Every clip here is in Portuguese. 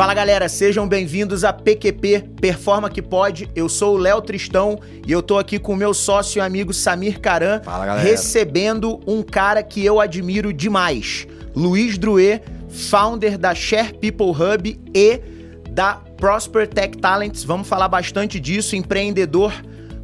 Fala galera, sejam bem-vindos a PQP Performa que Pode. Eu sou o Léo Tristão e eu tô aqui com o meu sócio e amigo Samir Caran, Fala, galera. recebendo um cara que eu admiro demais, Luiz Druê, founder da Share People Hub e da Prosper Tech Talents. Vamos falar bastante disso, empreendedor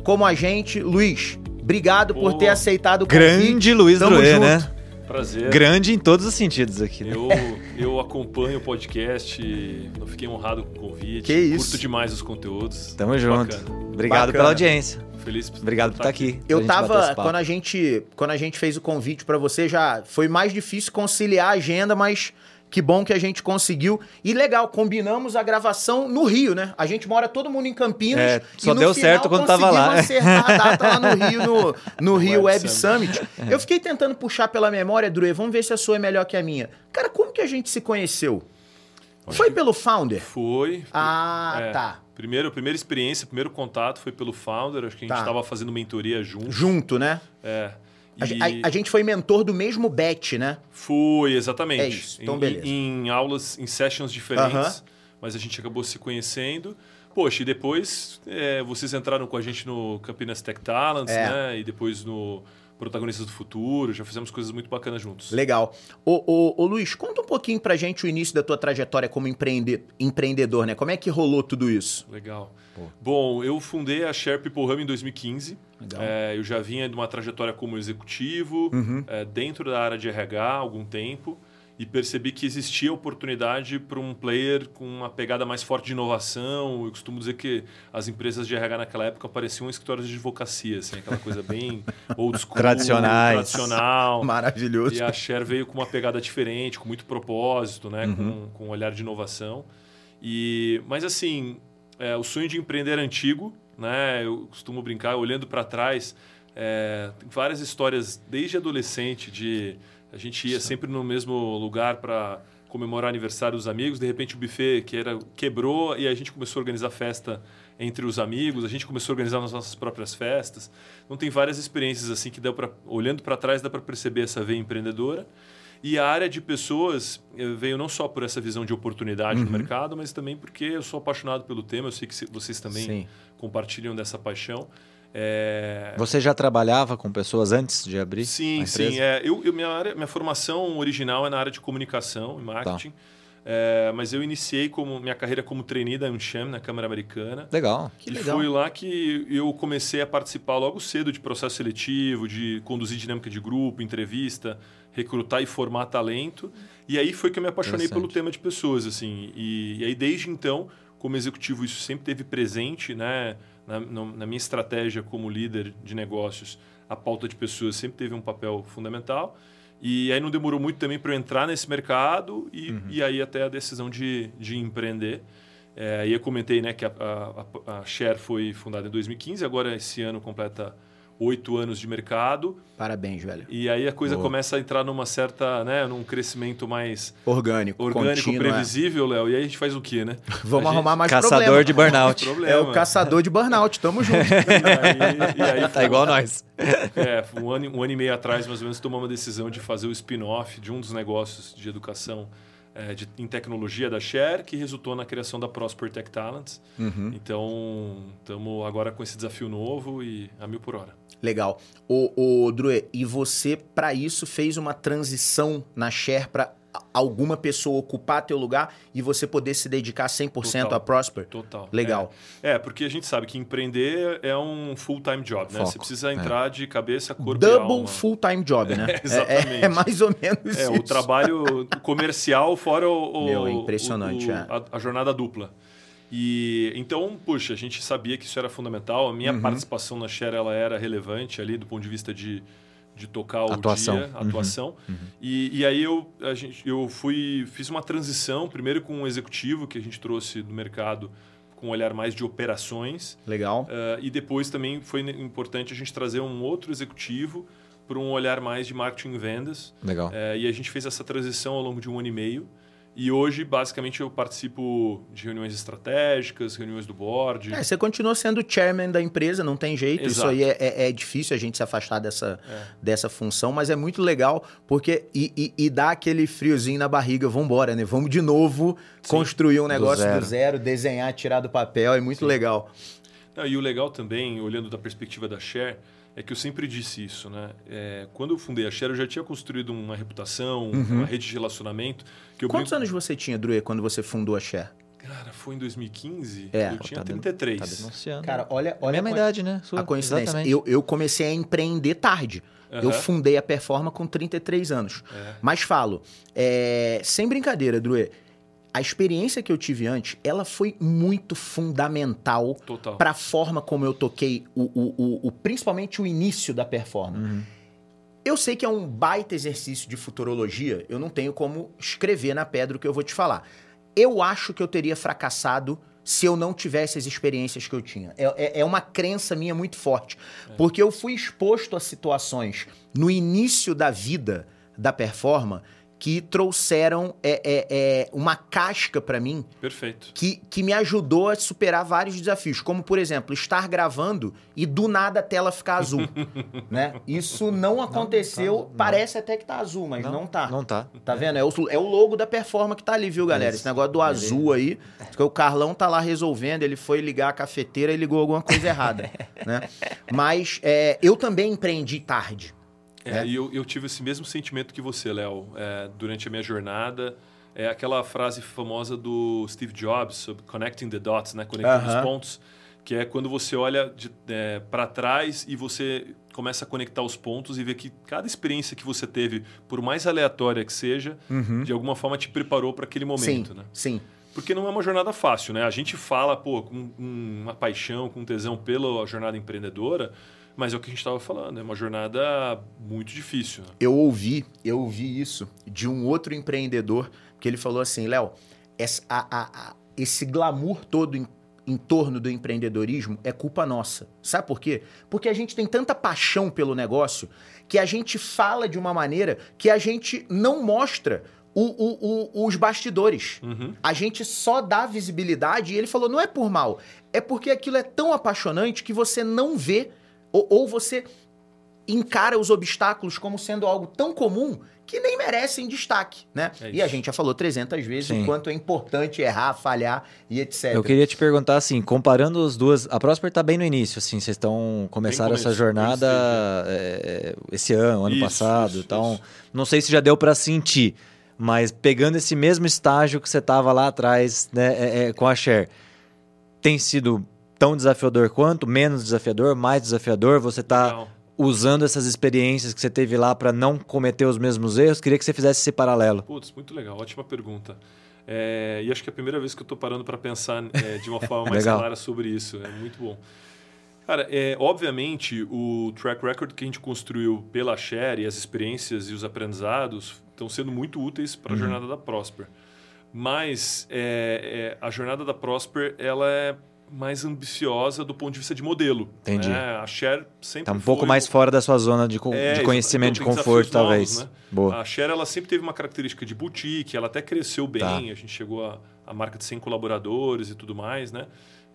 como a gente. Luiz, obrigado por ter aceitado o convite. Grande Luiz Tamo Druê, junto. né? Prazer. Grande em todos os sentidos aqui, né? Eu, eu acompanho o podcast, eu fiquei honrado com o convite. Que isso. Curto demais os conteúdos. Tamo Muito junto. bacana. Obrigado Bacana. pela audiência. Feliz por Obrigado por estar aqui. Eu tava, quando a gente, quando a gente fez o convite pra você, já foi mais difícil conciliar a agenda, mas que bom que a gente conseguiu. E legal, combinamos a gravação no Rio, né? A gente mora todo mundo em Campinas. É, e só no deu final certo quando tava lá. conseguimos acertar a data lá no Rio, no, no Rio Web, Web Summit. Eu fiquei tentando puxar pela memória, Drue, vamos ver se a sua é melhor que a minha. Cara, como que a gente se conheceu? Foi pelo Founder? Foi. Ah, é, tá. Primeiro, primeira experiência, primeiro contato foi pelo Founder. Acho que a gente Tá. estava fazendo mentoria junto. Junto, né? É. A, E a- a gente foi mentor do mesmo Bet, né? Foi, exatamente. É isso, então Em- beleza. Em, aulas, em sessions diferentes, Aham. mas a gente acabou se conhecendo. Poxa, e depois é, vocês entraram com a gente no Campinas Tech Talents, É. né? E depois no Protagonistas do Futuro, já fizemos coisas muito bacanas juntos. Legal. Ô, ô, ô, Luiz, conta um pouquinho pra gente o início da tua trajetória como empreende- empreendedor, né? Como é que rolou tudo isso? Legal. Bom, eu fundei a Share People Hub em 2015. Legal. É, eu já vinha de uma trajetória como executivo, Uhum. é, dentro da área de RH há algum tempo, e percebi que existia oportunidade para um player com uma pegada mais forte de inovação. Eu costumo dizer que as empresas de RH naquela época pareciam escritórios de advocacia, assim, aquela coisa bem old school, Tradicionais. tradicional. Maravilhoso. E a Share veio com uma pegada diferente, com muito propósito, né? Uhum. Com, com um olhar de inovação. E, mas assim, é, o sonho de empreender é antigo, né? Eu costumo brincar, olhando para trás, é, tem várias histórias desde adolescente de a gente ia sempre no mesmo lugar para comemorar aniversário dos amigos, de repente o buffet que era quebrou e a gente começou a organizar festa entre os amigos, a gente começou a organizar as nossas próprias festas. Então tem várias experiências assim que dá para olhando para trás dá para perceber essa veia empreendedora. E a área de pessoas eh, veio não só por essa visão de oportunidade Uhum. no mercado, mas também porque eu sou apaixonado pelo tema. Eu sei que vocês também Sim. compartilham dessa paixão. É, Você já trabalhava com pessoas antes de abrir Sim, sim. É, eu, eu- minha, área, minha formação original é na área de comunicação e marketing. Tá. É, mas eu iniciei como minha carreira como trainee da Uncham, na Câmara Americana. Legal. Que e legal. foi lá que eu comecei a participar logo cedo de processo seletivo, de conduzir dinâmica de grupo, entrevista, recrutar e formar talento. E aí foi que eu me apaixonei pelo tema de pessoas, assim. E, e aí desde então, como executivo, isso sempre teve presente, né, na, na minha estratégia como líder de negócios. A pauta de pessoas sempre teve um papel fundamental. E aí não demorou muito também para eu entrar nesse mercado e, e aí até a decisão de, de empreender. É, aí eu comentei né, que a, a, a Share foi fundada em 2015, agora esse ano completa oito anos de mercado. Parabéns, velho. E aí a coisa Boa. começa a entrar numa certa, né, num crescimento mais Orgânico, orgânico, contínuo, é. previsível, Léo. E aí a gente faz o quê, né? Vamos A gente- arrumar mais Caçador problema. de burnout. Problema. É o caçador de burnout, tamo junto. E aí, e aí tá igual nós. É, um ano, um ano e meio atrás, mais ou menos, tomamos uma decisão de fazer o spin-off de um dos negócios de educação é, de, em tecnologia da Share, que resultou na criação da Prosper Tech Talents. Uhum. Então, estamos agora com esse desafio novo e a mil por hora. Legal. Ô, ô Drue, e você, pra isso, fez uma transição na Share pra a- alguma pessoa ocupar teu lugar e você poder se dedicar 100% Total. a Prosper? Total. Legal. É, é, porque a gente sabe que empreender é um full-time job, né? Foco, Você precisa é. entrar de cabeça, corpo e Double full-time job, né? É, exatamente. É, é mais ou menos É, isso. o trabalho comercial fora o, o- Meu, é impressionante, o- o- é. A, a jornada dupla. E então, puxa, a gente sabia que isso era fundamental. A minha Uhum. participação na Share ela era relevante ali do ponto de vista de, de tocar o Atuação. dia, Uhum. atuação. E, e aí eu, a gente, eu fui, fiz uma transição, primeiro com um executivo que a gente trouxe do mercado com um olhar mais de operações. Legal. Uh, e depois também foi importante a gente trazer um outro executivo para um olhar mais de marketing e vendas. Legal. É, e a gente fez essa transição ao longo de um ano e meio. E hoje, basicamente, eu participo de reuniões estratégicas, reuniões do board. É, você continua sendo chairman da empresa, não tem jeito. Exato. Isso aí é, é, é difícil a gente se afastar dessa, dessa função, mas é muito legal porque e, e, e dá aquele friozinho na barriga, vambora, né? Vamos de novo construir um negócio do zero. zero. desenhar, tirar do papel, é muito legal. Não, e o legal também, olhando da perspectiva da Share, é que eu sempre disse isso, né? É, quando eu fundei a Share, eu já tinha construído uma reputação, uma rede de relacionamento. Que eu Uhum. Quantos brinco- anos você tinha, Drue, quando você fundou a Share? Cara, foi em 2015, É, eu tinha Tá den- 33. Tá denunciando. Cara, olha, é a olha mesma a co- idade, né? Sua, a coincidência. Exatamente. Eu, eu comecei a empreender tarde. Eu Aham. fundei a Performa com 33 anos. É. Mas falo, é, sem brincadeira, Drue, a experiência que eu tive antes, ela foi muito fundamental para a forma como eu toquei, o, o, o- o- principalmente o início da Performa. Uhum. Eu sei que é um baita exercício de futurologia, eu não tenho como escrever na pedra o que eu vou te falar. Eu acho que eu teria fracassado se eu não tivesse as experiências que eu tinha. É, é- é uma crença minha muito forte. Porque eu fui exposto a situações no início da vida da performance que trouxeram é, é, é, uma casca para mim Perfeito. que, que me ajudou a superar vários desafios, como por exemplo, estar gravando e do nada a tela ficar azul, né? Isso não aconteceu, não. parece até que tá azul, mas não, Não, tá. Não tá. Tá vendo? É o, é o logo da performance que tá ali, viu, galera? Isso. Esse negócio do Beleza. azul aí, porque o Carlão tá lá resolvendo, ele foi ligar a cafeteira e ligou alguma coisa errada, né? Mas é, eu também empreendi tarde. É, É. E eu, eu tive esse mesmo sentimento que você, Léo, é, durante a minha jornada. É aquela frase famosa do Steve Jobs sobre connecting the dots, né? Conectando Aham. os pontos. Que é quando você olha para trás e você começa a conectar os pontos e vê que cada experiência que você teve, por mais aleatória que seja, de alguma forma te preparou para aquele momento, sim, né? sim. Porque não é uma jornada fácil, né? A gente fala, pô, com, uma paixão, com tesão pela jornada empreendedora, mas é o que a gente estava falando, é uma jornada muito difícil. né? Eu ouvi, eu ouvi isso de um outro empreendedor, que ele falou assim, Léo, esse glamour todo em, em torno do empreendedorismo é culpa nossa. Sabe por quê? Porque a gente tem tanta paixão pelo negócio que a gente fala de uma maneira que a gente não mostra o- o- o- os bastidores. Uhum. A gente só dá visibilidade e ele falou, não é por mal, é porque aquilo é tão apaixonante que você não vê ou, ou você encara os obstáculos como sendo algo tão comum que nem merecem destaque, né? É e a gente já falou 300 vezes Sim. o quanto é importante errar, falhar e etc. Eu queria te perguntar assim, comparando as duas, a Prosper tá bem no início, assim, vocês estão começaram essa jornada bem é, esse ano, ano Isso, passado, isso, então isso. não sei se já deu para sentir, mas pegando esse mesmo estágio que você tava lá atrás, né, é, é, com a Share, tem sido tão desafiador quanto, menos desafiador, mais desafiador? Você tá Legal. usando essas experiências que você teve lá para não cometer os mesmos erros? Queria que você fizesse esse paralelo. Putz, muito legal, ótima pergunta. É, e acho que é a primeira vez que eu estou parando para pensar é, de uma forma mais clara sobre isso. É muito bom. Cara, é, obviamente, o track record que a gente construiu pela Share e as experiências e os aprendizados estão sendo muito úteis para a Uhum. jornada da Prosper. Mas é, é, a jornada da Prosper ela é mais ambiciosa do ponto de vista de modelo. Entendi. né? A Share sempre Tá um pouco mais fora da sua zona de, co- É, de conhecimento, de Então, tem conforto, talvez. novos, né? Boa. A Share ela sempre teve uma característica de boutique, ela até cresceu bem, Tá. a gente chegou a, a marca de 100 colaboradores e tudo mais, né?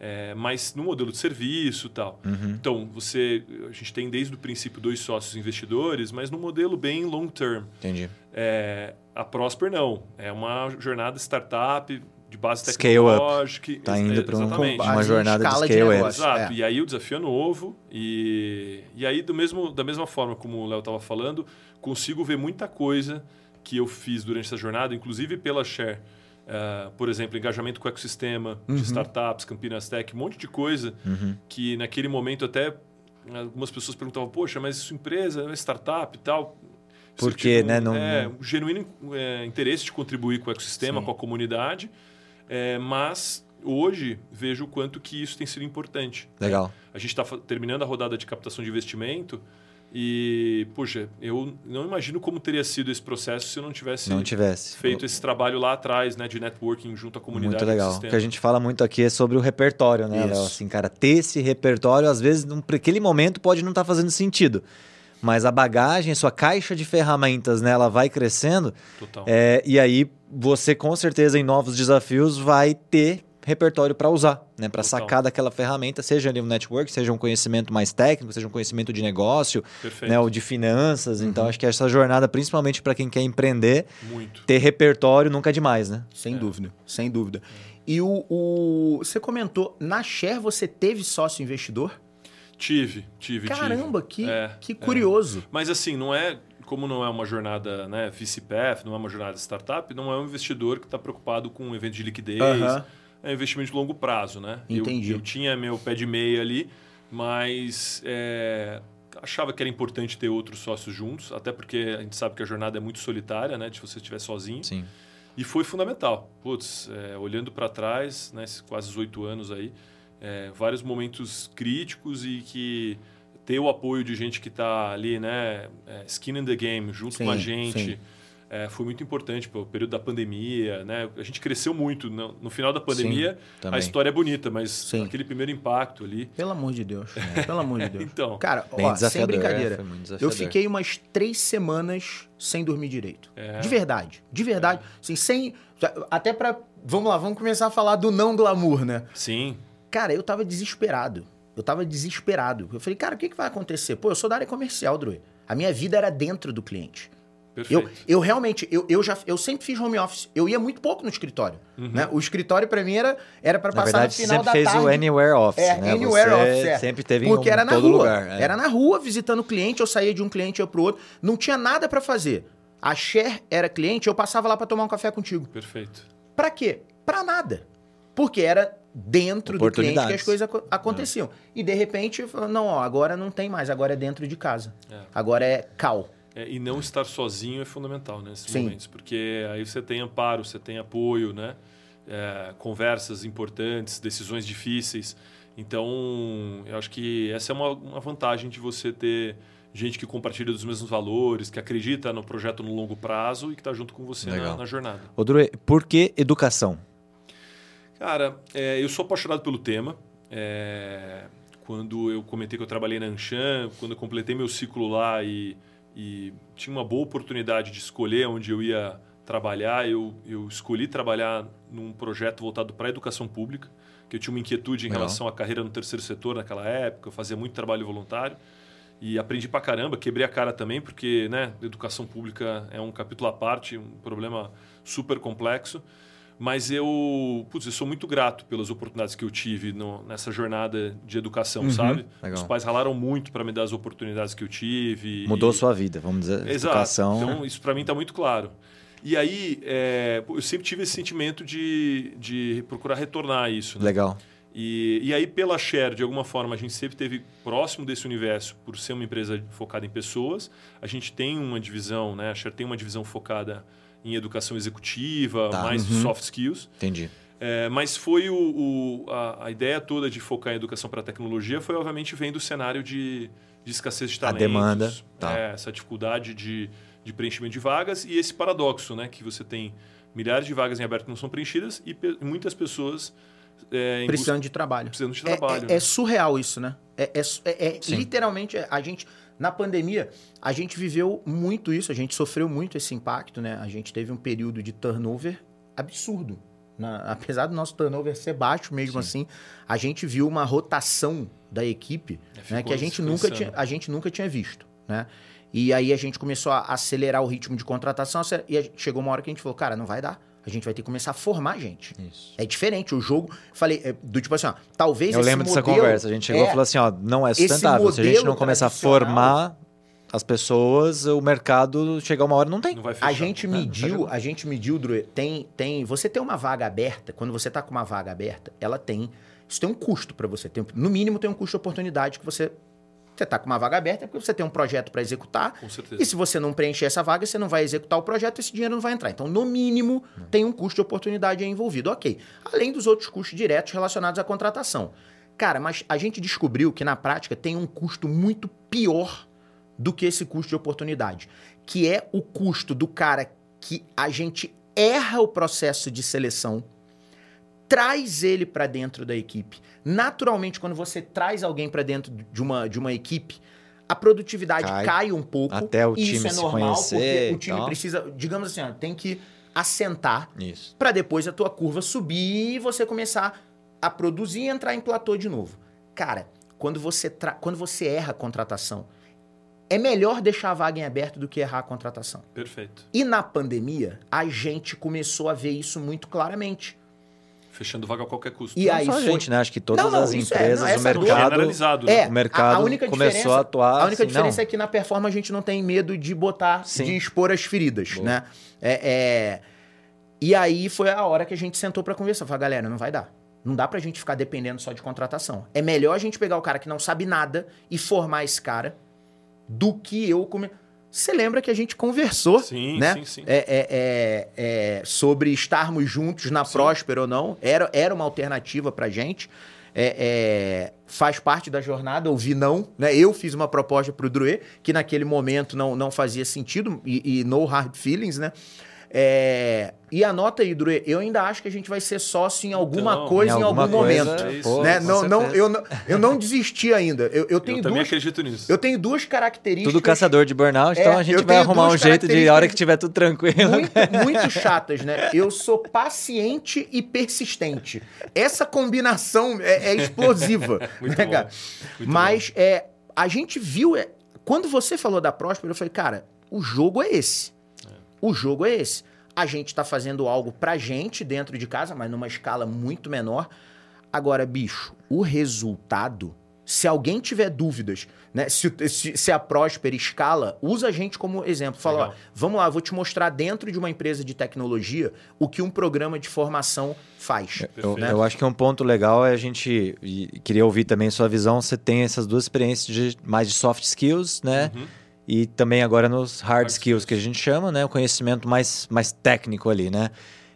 É, mas no modelo de serviço e tal. Uhum. Então, você, a gente tem desde o princípio dois sócios investidores, mas no modelo bem long term. Entendi. É, a Prosper não, é uma jornada startup de base Scale up. tecnológica. Tá indo pra um- uma jornada de scale up. Exato. É. E aí o desafio é novo. E, e aí, do mesmo, da mesma forma como o Léo estava falando, consigo ver muita coisa que eu fiz durante essa jornada, inclusive pela Share. Ah, por exemplo, engajamento com o ecossistema Uhum. de startups, Campinas Tech, um monte de coisa Uhum. que naquele momento até algumas pessoas perguntavam, poxa, mas sua empresa é uma startup e tal. Por Eu quê, tive né? Um, Não- é, um genuíno é, interesse de contribuir com o ecossistema, Sim. com a comunidade, é, mas hoje vejo o quanto que isso tem sido importante. Legal. A gente está terminando a rodada de captação de investimento e, poxa, eu não imagino como teria sido esse processo se eu não tivesse Não tivesse. feito esse trabalho lá atrás, né, de networking junto à comunidade. Muito legal. O que a gente fala muito aqui é sobre o repertório, né. Léo? Assim, cara, ter esse repertório, às vezes, naquele momento, pode não estar fazendo sentido. mas a bagagem, sua caixa de ferramentas, né, ela vai crescendo. Total. É, e aí você com certeza em novos desafios vai ter repertório para usar, né, para sacar daquela ferramenta, seja ali um network, seja um conhecimento mais técnico, seja um conhecimento de negócio, Perfeito. né, ou de finanças. Então acho que essa jornada, principalmente para quem quer empreender, Muito. ter repertório nunca é demais, né? Sem dúvida, sem dúvida. E o, o- Você comentou, na Share você teve sócio investidor? Tive, tive, Caramba, tive. que, É, que é. é. Mas assim, não é. Como não é uma jornada né, VCPF, não é uma jornada startup, não é um investidor que está preocupado com um evento de liquidez. Aham. É um investimento de longo prazo, né? Eu- Entendi. Eu, tinha meu pé de meia ali, mas é, achava que era importante ter outros sócios juntos, até porque a gente sabe que a jornada é muito solitária, né? Se você estiver sozinho. Sim. E foi fundamental. Putz, é, olhando para trás, né, esses quase os oito anos aí, é, vários momentos críticos e que ter o apoio de gente que está ali, né, é, skin in the game, junto Sim, com a gente, sim. é, foi muito importante. Pô, o período da pandemia, né, a gente cresceu muito. No, no final da pandemia, a também. história é bonita, mas Sim. aquele primeiro impacto ali. Pelo amor de Deus. Pelo amor de Deus. Então, Cara, ó, sem desafiador, brincadeira. é, Eu fiquei umas três semanas sem dormir direito. É. De verdade. De verdade. Assim, sem. Até pra. Vamos lá, vamos começar a falar do não glamour, né? sim, Cara, eu tava desesperado. Eu tava desesperado. Eu falei, cara, o que, que vai acontecer? Pô, eu sou da área comercial, Drew. A minha vida era dentro do cliente. perfeito. Eu, eu realmente, eu, eu já eu sempre fiz home office. Eu ia muito pouco no escritório. Né? O escritório pra mim era, era para Uhum. Na passar verdade, no você final sempre da fez tarde. o Anywhere Office, É, né? anywhere você office, é. sempre teve Porque em era na todo rua. lugar. é. Era na rua visitando o cliente, eu saía de um cliente ia pro outro. Não tinha nada pra fazer. A Cher era cliente, eu passava lá pra tomar um café contigo. Perfeito. Pra quê? Pra nada. Porque era dentro do cliente que as coisas aco- aconteciam. E de repente, falou, não, ó, agora não tem mais, agora é dentro de casa. É. Agora é cal. É, e não estar sozinho é fundamental nesses Sim. momentos, porque aí você tem amparo, você tem apoio, né? É, conversas importantes, decisões difíceis. Então, eu acho que essa é uma, uma vantagem de você ter gente que compartilha dos mesmos valores, que acredita no projeto no longo prazo e que está junto com você na, na jornada. Dru, por que educação? Cara, é, eu sou apaixonado pelo tema. É, quando eu comentei que eu trabalhei na Anshan, quando eu completei meu ciclo lá e, e tinha uma boa oportunidade de escolher onde eu ia trabalhar, eu, eu escolhi trabalhar num projeto voltado para a educação pública, que eu tinha uma inquietude em Legal. relação à carreira no terceiro setor naquela época, eu fazia muito trabalho voluntário. E aprendi pra caramba, quebrei a cara também, porque né, educação pública é um capítulo à parte, um problema super complexo. Mas eu, putz, eu sou muito grato pelas oportunidades que eu tive no- nessa jornada de educação, sabe? Uhum. legal. Os pais ralaram muito para me dar as oportunidades que eu tive. Mudou e- sua vida, vamos dizer. Exato. Educação. Então, isso para mim está muito claro. E aí, é, eu sempre tive esse sentimento de, de procurar retornar a isso. Né? Legal. E, e aí, pela Share, de alguma forma, a gente sempre teve próximo desse universo, por ser uma empresa focada em pessoas. A gente tem uma divisão, né? A Share tem uma divisão focada em educação executiva, Tá. mais Uhum. soft skills. Entendi. É, mas foi o, o- a, a ideia toda de focar em educação para tecnologia foi, obviamente, vendo o cenário de, de escassez de A talentos. demanda, tá. é, essa dificuldade de, de preenchimento de vagas e esse paradoxo, né? Que você tem milhares de vagas em aberto que não são preenchidas e pe- muitas pessoas é, em Precisando de trabalho. busca- precisando de É- trabalho. É, né? é surreal isso, né? É, é é- é literalmente é, a gente na pandemia a gente viveu muito isso, a gente sofreu muito esse impacto, né? A gente teve um período de turnover absurdo. Na- apesar do nosso turnover ser baixo mesmo assim, a gente viu uma rotação da equipe É, né, que a gente, nunca tinha, a gente nunca tinha visto, né? E aí a gente começou a acelerar o ritmo de contratação e chegou uma hora que a gente falou, cara, não vai dar. A gente vai ter que começar a formar gente. Isso. É diferente. O jogo, falei, é, do tipo assim, ó, talvez Eu esse lembro dessa modelo- conversa. A gente chegou é, e falou assim: ó, não é sustentável. Se a gente não começar a formar as pessoas, o mercado chegar uma hora não tem. Não vai fechar. A gente né? mediu, a gente mediu, Drew, tem, tem, você tem uma vaga aberta, quando você tá com uma vaga aberta, ela tem, isso tem um custo para você, tem, no mínimo tem um custo de oportunidade que você, você tá com uma vaga aberta é porque você tem um projeto para executar, Com certeza. e se você não preencher essa vaga, você não vai executar o projeto, esse dinheiro não vai entrar. Então, no mínimo, tem um custo de oportunidade aí envolvido, ok. Além dos outros custos diretos relacionados à contratação. Cara, mas a gente descobriu que na prática tem um custo muito pior do que esse custo de oportunidade, que é o custo do cara que a gente erra o processo de seleção, traz ele para dentro da equipe. Naturalmente, quando você traz alguém para dentro de uma, de uma equipe, a produtividade cai, Cai. um pouco. Até o e time isso é se normal, conhecer porque o time tal. precisa, digamos assim, ó, tem que assentar para depois a tua curva subir e você começar a produzir e entrar em platô de novo. Cara, quando você, tra- quando você erra a contratação, é melhor deixar a vaga em aberto do que errar a contratação. Perfeito. E na pandemia, a gente começou a ver isso muito claramente. Fechando vaga a qualquer custo. E Não aí só a foi- gente, né? Acho que todas Não, não, as isso é, empresas, não, o dor- mercado, Generalizado, né? É, o mercado a- a única começou a atuar. A única assim, diferença não. é que na performance a gente não tem medo de botar, Sim. de expor as feridas, Boa. né? É, é- E aí foi a hora que a gente sentou pra conversar. Falei, galera, não vai dar. Não dá pra gente ficar dependendo só de contratação. É melhor a gente pegar o cara que não sabe nada e formar esse cara do que eu come... Você lembra que a gente conversou, Sim, né? sim, sim. É, é, é, é, sobre estarmos juntos na Sim. Próspera ou não. Era, era uma alternativa pra gente. É, é, faz parte da jornada, ouvir não. Né? Eu fiz uma proposta pro Druê, que naquele momento não, não fazia sentido, e, e no hard feelings, né? É, e anota aí, Druê, eu ainda acho que a gente vai ser sócio em alguma Então, coisa em, alguma algum coisa, momento. É isso. né? Não, não, eu, não, eu não desisti ainda. Eu, eu tenho Eu também duas, acredito nisso. eu tenho duas características. Tudo caçador de burnout, É, então a gente eu vai arrumar um jeito de, a hora que tiver tudo tranquilo. muito, muito chatas, né? Eu sou paciente e persistente. Essa combinação é, é explosiva, Muito né, bom. cara? Muito Mas é, a gente viu. é, quando você falou da Próspera, eu falei, cara, o jogo é esse. O jogo é esse. A gente tá fazendo algo pra gente dentro de casa, mas numa escala muito menor. Agora, bicho, o resultado. Se alguém tiver dúvidas, né? Se, se- se a Próspera escala, usa a gente como exemplo. Fala, ó, vamos lá, vou te mostrar dentro de uma empresa de tecnologia o que um programa de formação faz. Eu, Perfeito. eu acho que um ponto legal é a gente. queria ouvir também sua visão. Você tem essas duas experiências de mais de soft skills, né? Uhum. E também agora nos hard, Hard skills, skills. que a gente chama, né? O conhecimento mais, mais técnico ali, né?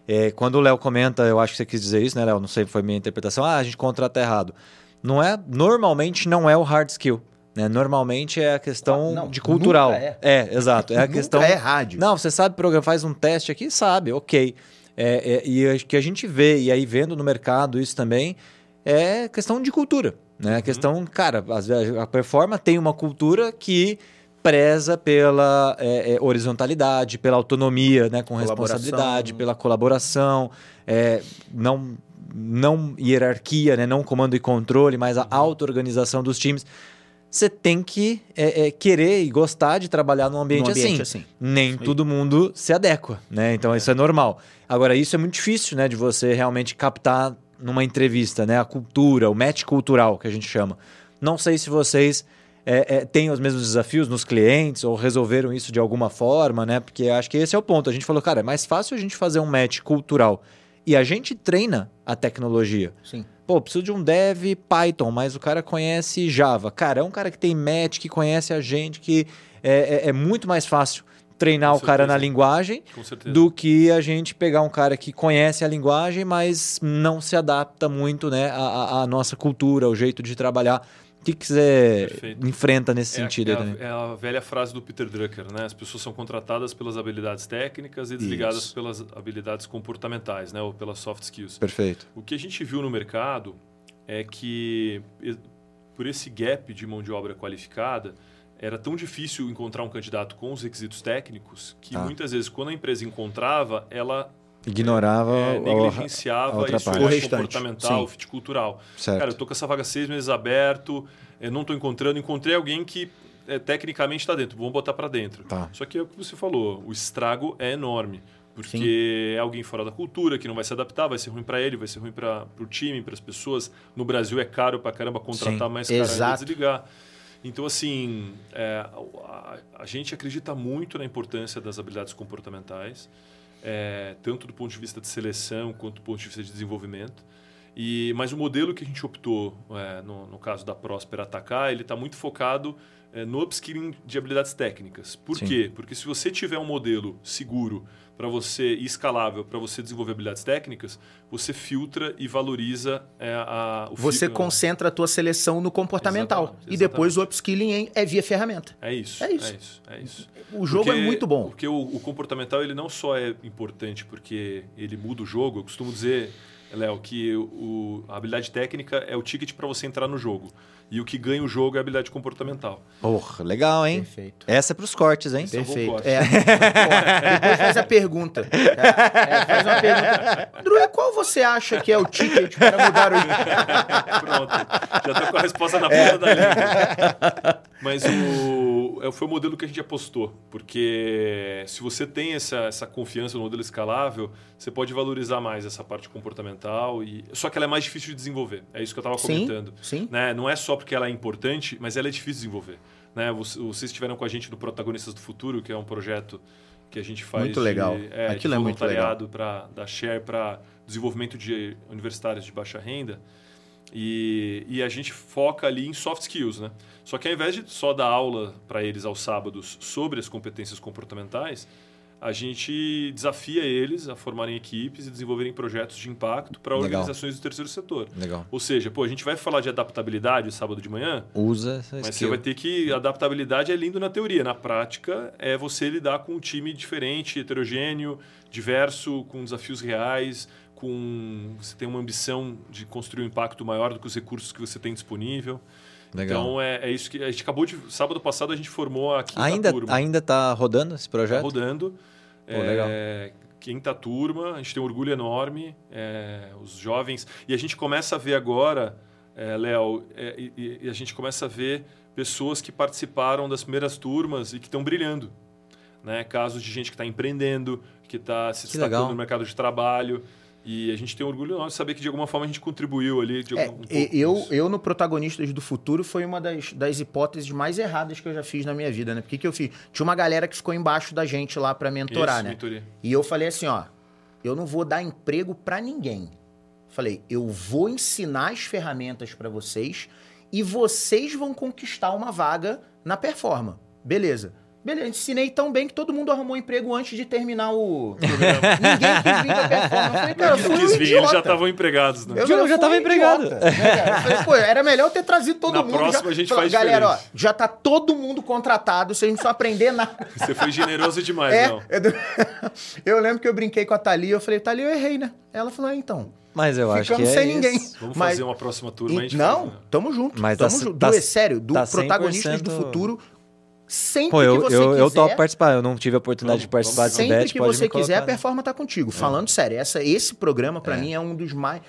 É, quando o Léo comenta, eu acho que você quis dizer isso, né, Léo? Não sei, foi minha interpretação. Ah, a gente contrata errado. Não é, normalmente não é o hard skill. Né? Normalmente é a questão Ah, não, de cultural. nunca é. exato. É a Nunca questão. é rádio. Não, você sabe programar, faz um teste aqui, sabe, ok. É, é, e o que a gente vê, e aí vendo no mercado isso também, é questão de cultura. Né? A questão, cara, às vezes a performance tem uma cultura que preza pela é, é, horizontalidade, pela autonomia, né, com responsabilidade, pela colaboração, é, não, não hierarquia, né, não comando e controle, mas a auto-organização dos times. Você tem que é, é, querer e gostar de trabalhar num ambiente, Num ambiente assim. assim. Nem aí. todo mundo se adequa, né? Então isso é normal. Agora, isso é muito difícil, né, de você realmente captar numa entrevista, né? A cultura, o match cultural que a gente chama. Não sei se vocês é, é, têm os mesmos desafios nos clientes ou resolveram isso de alguma forma, né? Porque acho que esse é o ponto. A gente falou, cara, é mais fácil a gente fazer um match cultural e a gente treina a tecnologia. Sim. Pô, preciso de um dev Python, mas o cara conhece Java. Cara, é um cara que tem match, que conhece a gente, que é, é- é muito mais fácil treinar Com o cara na certeza. linguagem certeza. do que a gente pegar um cara que conhece a linguagem, mas não se adapta muito né, à- à nossa cultura, ao jeito de trabalhar. O que, que você Perfeito. enfrenta nesse É, sentido é, a, é a velha frase do Peter Drucker, né? As pessoas são contratadas pelas habilidades técnicas e desligadas Isso. pelas habilidades comportamentais, né? Ou pelas soft skills. Perfeito. O que a gente viu no mercado é que, por esse gap de mão de obra qualificada, era tão difícil encontrar um candidato com os requisitos técnicos que Tá. muitas vezes, quando a empresa encontrava, ela Ignorava é, o- negligenciava a olhar O restante, comportamental, sim. o fit cultural. certo. Cara, eu tô com essa vaga seis meses aberto, eu não tô encontrando, encontrei alguém que é, tecnicamente está dentro, vamos botar para dentro. Tá. Só que é o que você falou, o estrago é enorme. Porque é alguém fora da cultura que não vai se adaptar, vai ser ruim para ele, vai ser ruim para o time, para as pessoas. No Brasil é caro para caramba contratar Sim, mais ainda exato. desligar. Então, assim, é, a, a gente acredita muito na importância das habilidades comportamentais, é, tanto do ponto de vista de seleção quanto do ponto de vista de desenvolvimento. E, mas o modelo que a gente optou, é, no, no caso da Próspera Atacar, ele está muito focado é, no upskilling de habilidades técnicas. Por Sim. quê? Porque se você tiver um modelo seguro para você e escalável para você desenvolver habilidades técnicas, você filtra e valoriza é, a, o Você fi- concentra a tua seleção no comportamental. Exatamente, E depois o upskilling é via ferramenta. É isso. É isso. É isso. é isso. O jogo Porque- é muito bom. Porque o, o comportamental ele não só é importante porque ele muda o jogo. Eu costumo dizer, Léo, que o, a habilidade técnica é o ticket para você entrar no jogo. E o que ganha o jogo é a habilidade comportamental. Porra, legal, hein? Perfeito. Essa é pros cortes, hein? Esse é Perfeito. corte. É. Depois faz a pergunta. É, é, faz uma pergunta. Drew, qual você acha que é o ticket para mudar o. Pronto. Já tô com a resposta na ponta da língua. Mas o, é, foi o modelo que a gente apostou. Porque se você tem essa, essa confiança no modelo escalável, você pode valorizar mais essa parte comportamental. E, só que ela é mais difícil de desenvolver. É isso que eu estava comentando. sim. Né? Não é só porque ela é importante, mas ela é difícil de desenvolver. Né? Vocês estiveram com a gente no Protagonistas do Futuro, que é um projeto que a gente faz Muito legal. de, é, Aquilo de é muito voluntariado pra, da Share para desenvolvimento de universitários de baixa renda. E, e a gente foca ali em soft skills, né? Só que ao invés de só dar aula para eles aos sábados sobre as competências comportamentais, a gente desafia eles a formarem equipes e desenvolverem projetos de impacto para organizações do terceiro setor. Legal. Ou seja, pô, a gente vai falar de adaptabilidade sábado de manhã, Usa essa mas você skill. vai ter que. Adaptabilidade é lindo na teoria. Na prática, é você lidar com um time diferente, heterogêneo, diverso, com desafios reais, com. Você tem uma ambição de construir um impacto maior do que os recursos que você tem disponível. Legal. Então é, é isso que. A gente acabou de. Sábado passado a gente formou a quinta ainda, turma. ainda tá rodando esse Tá projeto? rodando. Pô. É, quinta turma, a gente tem um orgulho enorme. é, os jovens. E a gente começa a ver agora, é, Léo, é, e- e, e a gente começa a ver pessoas que participaram das primeiras turmas e que estão brilhando. Né? Casos de gente que está empreendendo, que está se Que destacando legal. no mercado de trabalho. E a gente tem um orgulho enorme de saber que de alguma forma a gente contribuiu ali. De É, algum, um eu, eu, no Protagonistas do Futuro, foi uma das, das hipóteses mais erradas que eu já fiz na minha vida, né? Porque que eu fiz? Tinha uma galera que ficou embaixo da gente lá pra mentorar, Isso, né? mentoria. E eu falei assim, ó, eu não vou dar emprego pra ninguém. Falei, eu vou ensinar as ferramentas pra vocês e vocês vão conquistar uma vaga na Performa. Beleza. Beleza, ensinei tão bem que todo mundo arrumou emprego antes de terminar o programa. ninguém quis vir pra Performa. Eu falei, cara, eu Eles fui um já estavam empregados. Né? Eu, Já- eu já fui tava um empregado. né, cara? Eu falei, pô, era melhor eu ter trazido todo Na mundo. próxima já. a gente Falei, faz Galera, ó, já tá todo mundo contratado, vocês não precisam aprender nada. Você foi generoso demais, É, não. eu, eu lembro que eu brinquei com a Thalia, eu falei, Thalia, eu errei, né? Ela falou, é, então. Mas eu acho que Ficamos é sem ninguém. isso. Vamos Mas- fazer uma próxima turma. a gente não, faz, né? tamo junto. Mas tamo tá- junto. tá- do, é sério, do tá protagonistas do 100% futuro, sempre Pô, que eu, você eu, quiser... eu topo participar. Eu não tive a oportunidade de participar desse Sempre bet, que você quiser, a colocar. performance tá contigo. Falando sério, essa, esse programa pra mim é um dos mais.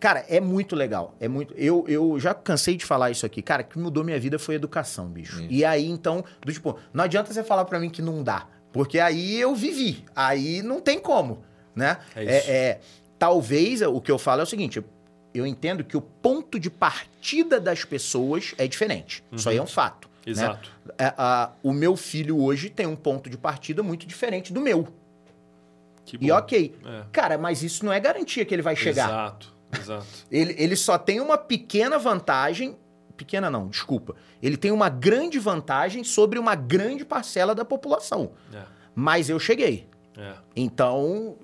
Cara, é muito legal. É muito. Eu, eu já cansei de falar isso aqui. Cara, o que mudou minha vida foi educação, bicho. E aí, então, do tipo, não adianta você falar pra mim que não dá. Porque aí eu vivi. Aí não tem como, né? É É, isso. é- talvez o que eu falo é o seguinte. Eu entendo que o ponto de partida das pessoas é diferente. Isso aí é um fato. Né? Exato. É, a- o meu filho hoje tem um ponto de partida muito diferente do meu. Que E bom. ok. É. Cara, mas isso não é garantia que ele vai chegar. Exato, exato. Ele, ele só tem uma pequena vantagem. Pequena não, desculpa. Ele tem uma grande vantagem sobre uma grande parcela da população. É, Mas eu cheguei. é. Então,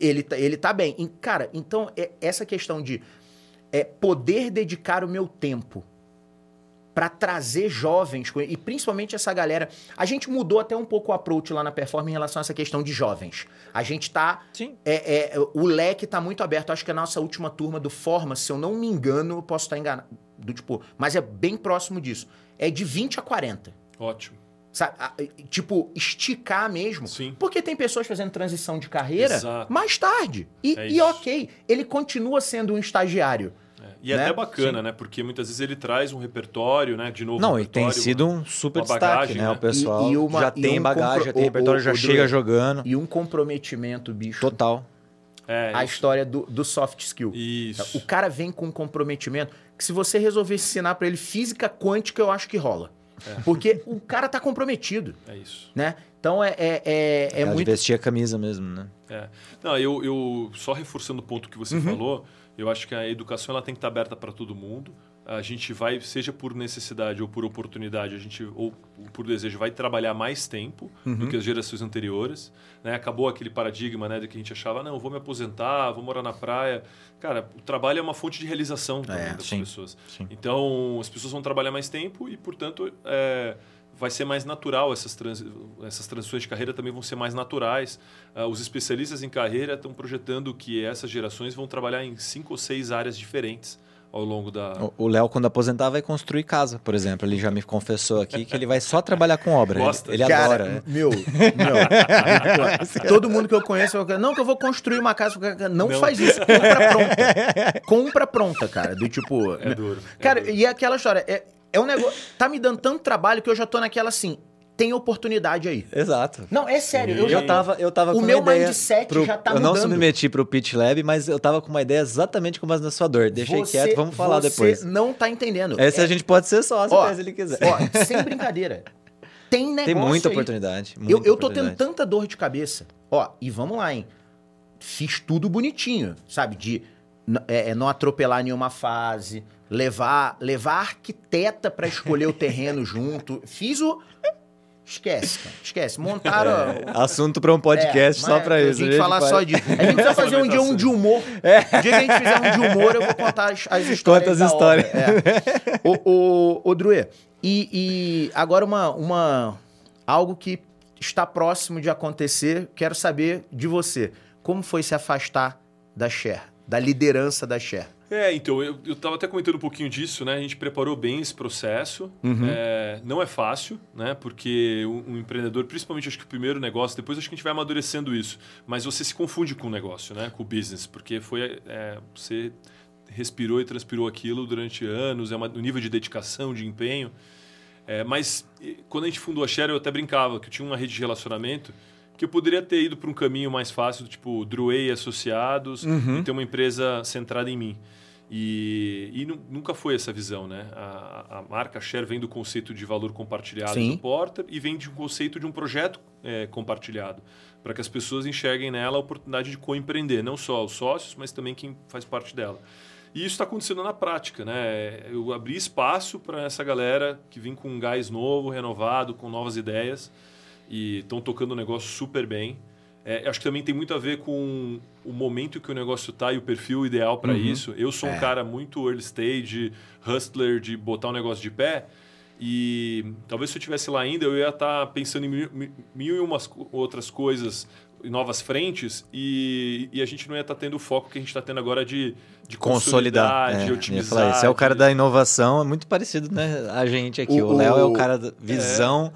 ele, tá- ele tá bem. E, cara, então, é- essa questão de é, poder dedicar o meu tempo para trazer jovens, e principalmente essa galera. A gente mudou até um pouco o approach lá na Performance em relação a essa questão de jovens. A gente tá. Sim. É, é, o leque tá muito aberto. Acho que a nossa última turma do Forma, se eu não me engano, eu posso estar enganado. Do tipo, mas é bem próximo disso. É de 20 a 40. Ótimo. Sabe? Tipo, esticar mesmo. Sim. Porque tem pessoas fazendo transição de carreira Exato. mais tarde. E, É e ok, ele continua sendo um estagiário. É. E é Né? até bacana, né? Porque muitas vezes ele traz um repertório, né? De novo. Não, e tem sido um super uma destaque, bagagem, né? né? O pessoal E- e uma- já tem um bagagem, compro- já tem repertório, o- já o chega Drew- jogando. E um comprometimento, bicho. Total. É, A isso. história do, do soft skill. Isso. O cara vem com um comprometimento que se você resolver ensinar pra ele física quântica, eu acho que rola. Porque o cara tá comprometido, É isso. né? Então é, é, é, é de muito... vestir a camisa mesmo, né? É. Não, eu, eu só reforçando o ponto que você Uhum. falou, eu acho que a educação ela tem que estar aberta para todo mundo. A gente vai, seja por necessidade ou por oportunidade, a gente ou por desejo vai trabalhar mais tempo Uhum. do que as gerações anteriores. Né? Acabou aquele paradigma, né, de que a gente achava, não, vou me aposentar, vou morar na praia. Cara, o trabalho é uma fonte de realização também É, das sim, pessoas. sim. Então, as pessoas vão trabalhar mais tempo e, portanto, é, vai ser mais natural essas, transi essas transições de carreira também vão ser mais naturais. Ah, os especialistas em carreira estão projetando que essas gerações vão trabalhar em cinco ou seis áreas diferentes ao longo da. O Léo, quando aposentar, vai construir casa, por exemplo. Ele já me confessou aqui que ele vai só trabalhar com obra. Gosta. Ele, ele Cara, adora. meu, meu, todo mundo que eu conheço, eu não, que eu vou construir uma casa. Não, Não. faz isso, compra pronta. Compra pronta, cara. Do tipo. É duro. é Cara, duro. e é aquela história, é, é um negócio. Tá me dando tanto trabalho que eu já tô naquela assim. Tem oportunidade aí. Exato. Não, é sério, eu já Eu tava, eu tava O com uma meu ideia mindset pro- já tá Eu não mudando. submeti pro Pitch Lab, mas eu tava com uma ideia exatamente como as da sua dor. Deixei Você- quieto, vamos falar você depois. não tá entendendo. Essa É- a gente pode ser sócio, Ó, se ele quiser. Ó, sem brincadeira. Tem negócio Tem muita aí. oportunidade. Eu, muita eu tô tendo oportunidade. tanta dor de cabeça. Ó, e vamos lá, hein? Fiz tudo bonitinho, sabe? De é, é, não atropelar nenhuma fase, levar, levar a arquiteta pra escolher o terreno junto. Fiz o. Esquece, cara. Esquece. Montaram. Assunto para um podcast É, só para A isso. gente gente falar só disso. A gente precisa fazer um dia um de humor. O dia que a gente fizer um de humor, eu vou contar as, as histórias. Conta as histórias. É. o, o, o Druê, e, e agora uma, uma. Algo que está próximo de acontecer, quero saber de você. Como foi se afastar da Cher, da liderança da Cher? É, então, eu, eu tava até comentando um pouquinho disso, né? A gente preparou bem esse processo. Uhum. É, não é fácil, né? Porque um, um empreendedor, principalmente acho que o primeiro negócio, depois acho que a gente vai amadurecendo isso. Mas você se confunde com o negócio, né? Com o business, porque foi. é, você respirou e transpirou aquilo durante anos, é uma- um nível de dedicação, de empenho. É, mas quando a gente fundou a Share, eu até brincava que eu tinha uma rede de relacionamento que eu poderia ter ido para um caminho mais fácil, tipo Druei Associados, e ter uma empresa centrada em mim. E, e nu- nunca foi essa visão, né? A, a marca Share vem do conceito de valor compartilhado Sim. do Porter e vem de um conceito de um projeto é, compartilhado, para que as pessoas enxerguem nela a oportunidade de co-empreender, não só os sócios, mas também quem faz parte dela. E isso está acontecendo na prática, né? Eu abri espaço para essa galera que vem com um gás novo, renovado, com novas ideias e estão tocando o negócio super bem. É, acho que também tem muito a ver com o momento que o negócio está e o perfil ideal para isso. Eu sou um É. cara muito early stage, hustler, de botar um negócio de pé. E talvez se eu estivesse lá ainda, eu ia estar pensando em mil, mil- e umas outras coisas, em novas frentes, e, e a gente não ia estar tendo o foco que a gente está tendo agora de, de Consolidar. consolidar, É, de otimizar. esse é o cara da inovação, é muito parecido, né? A gente aqui. O Léo é o o- cara da visão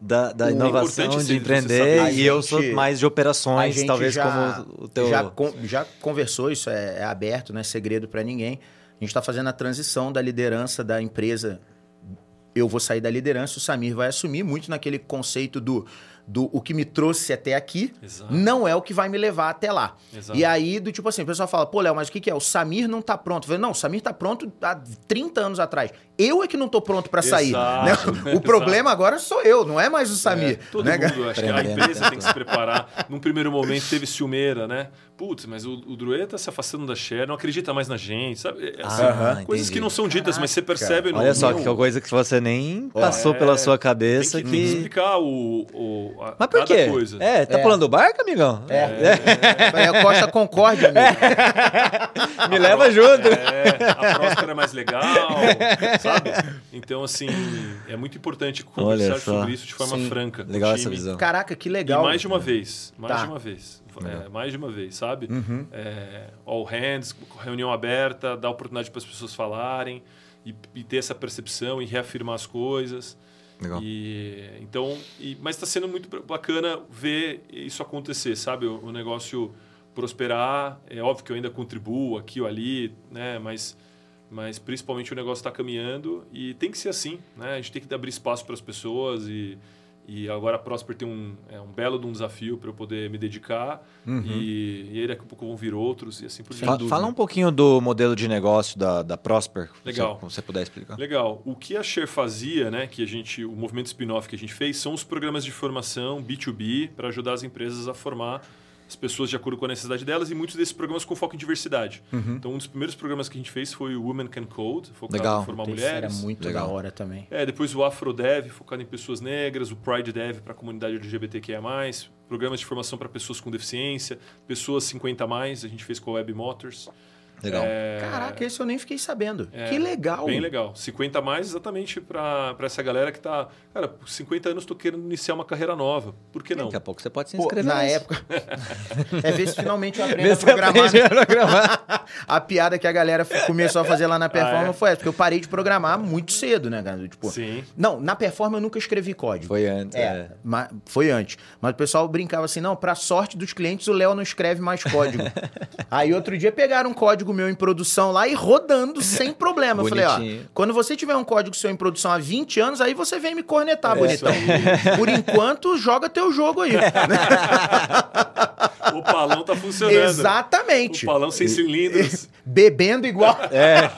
da, da O- inovação, importante de empreender, e eu A sou gente- mais de operações, gente talvez já, como o teu. já, con- já conversou, isso é, é aberto, não é segredo para ninguém. A gente está fazendo a transição da liderança da empresa. Eu vou sair da liderança, o Samir vai assumir, muito naquele conceito do, do o que me trouxe até aqui Exato. não é o que vai me levar até lá. Exato. E aí, do tipo assim, o pessoal fala, pô, Léo, mas o que, que é? O Samir não tá pronto. Eu falei, não, o Samir tá pronto há 30 anos atrás. Eu é que não tô pronto para sair. né? O exato. problema agora sou eu, não é mais o É, Samir. todo né, mundo, acho que a empresa tem que se preparar. Num primeiro momento teve ciumeira, né? Putz, mas o, o Druê tá se afastando da Share, não acredita mais na gente, sabe? É, assim, Ah, coisas entendi. que não são ditas, mas você percebe no Olha só, no- que é coisa que você nem passou é, pela sua tem cabeça que, que. tem que explicar o, o, a, Mas por cada quê? coisa. É, tá É. pulando o barco, amigão? É. É, Costa Concorde, amigo. Me leva junto. É, a próspera é mais legal, sabe? Então, assim, é muito importante conversar sobre isso de forma Sim. franca. Legal essa visão. Caraca, que legal. E mais de uma vez. Mais Tá. de uma vez. É, mais de uma vez, sabe? Uhum. É, all hands, reunião aberta, dar oportunidade para as pessoas falarem e, e ter essa percepção e reafirmar as coisas. Legal. E, então, e- mas está sendo muito bacana ver isso acontecer, sabe? O, o negócio prosperar. É óbvio que eu ainda contribuo aqui ou ali, né? Mas, mas principalmente o negócio está caminhando e tem que ser assim, né? A gente tem que abrir espaço para as pessoas e, e agora a Prosper tem um, é um belo de um desafio para eu poder me dedicar e, e aí daqui a pouco vão vir outros e assim por diante. Fala um pouquinho do modelo de negócio da, da Prosper. Legal. Se você puder explicar. Legal. O que a Share fazia, né, que a gente, o movimento spin-off que a gente fez, são os programas de formação B2B para ajudar as empresas a formar as pessoas de acordo com a necessidade delas e muitos desses programas com foco em diversidade. Então, um dos primeiros programas que a gente fez foi o Women Can Code, focado Legal. em formar Isso mulheres. era muito Legal. da hora também. É, depois o AfroDev, focado em pessoas negras, o Pride Dev para a comunidade LGBTQIA+, programas de formação para pessoas com deficiência, pessoas 50+, a mais, a gente fez com a Web Motors. Legal. É, Caraca, esse eu nem fiquei sabendo. é, que legal. Bem legal. 50 a mais exatamente para essa galera que tá. Cara, por 50 anos tô querendo iniciar uma carreira nova. Por que não? Daqui a pouco você pode se Pô, inscrever. na nisso. época. é ver se finalmente eu aprendo Vê a programar. aprende a programar. A piada que a galera começou a fazer lá na performance Ah, é? foi essa, porque eu parei de programar muito cedo, né, cara? Tipo, Sim. não, na performance eu nunca escrevi código. Foi antes. É, É. ma- foi antes. Mas o pessoal brincava assim, não, pra sorte dos clientes, o Léo não escreve mais código. Aí outro dia pegaram um código meu em produção lá e rodando sem problema. Eu falei, ó, quando você tiver um código seu em produção há 20 anos, aí você vem me cornetar, É, bonitão. Por enquanto, joga teu jogo aí. O palão tá funcionando. Exatamente. O palão sem cilindros. Bebendo igual. É.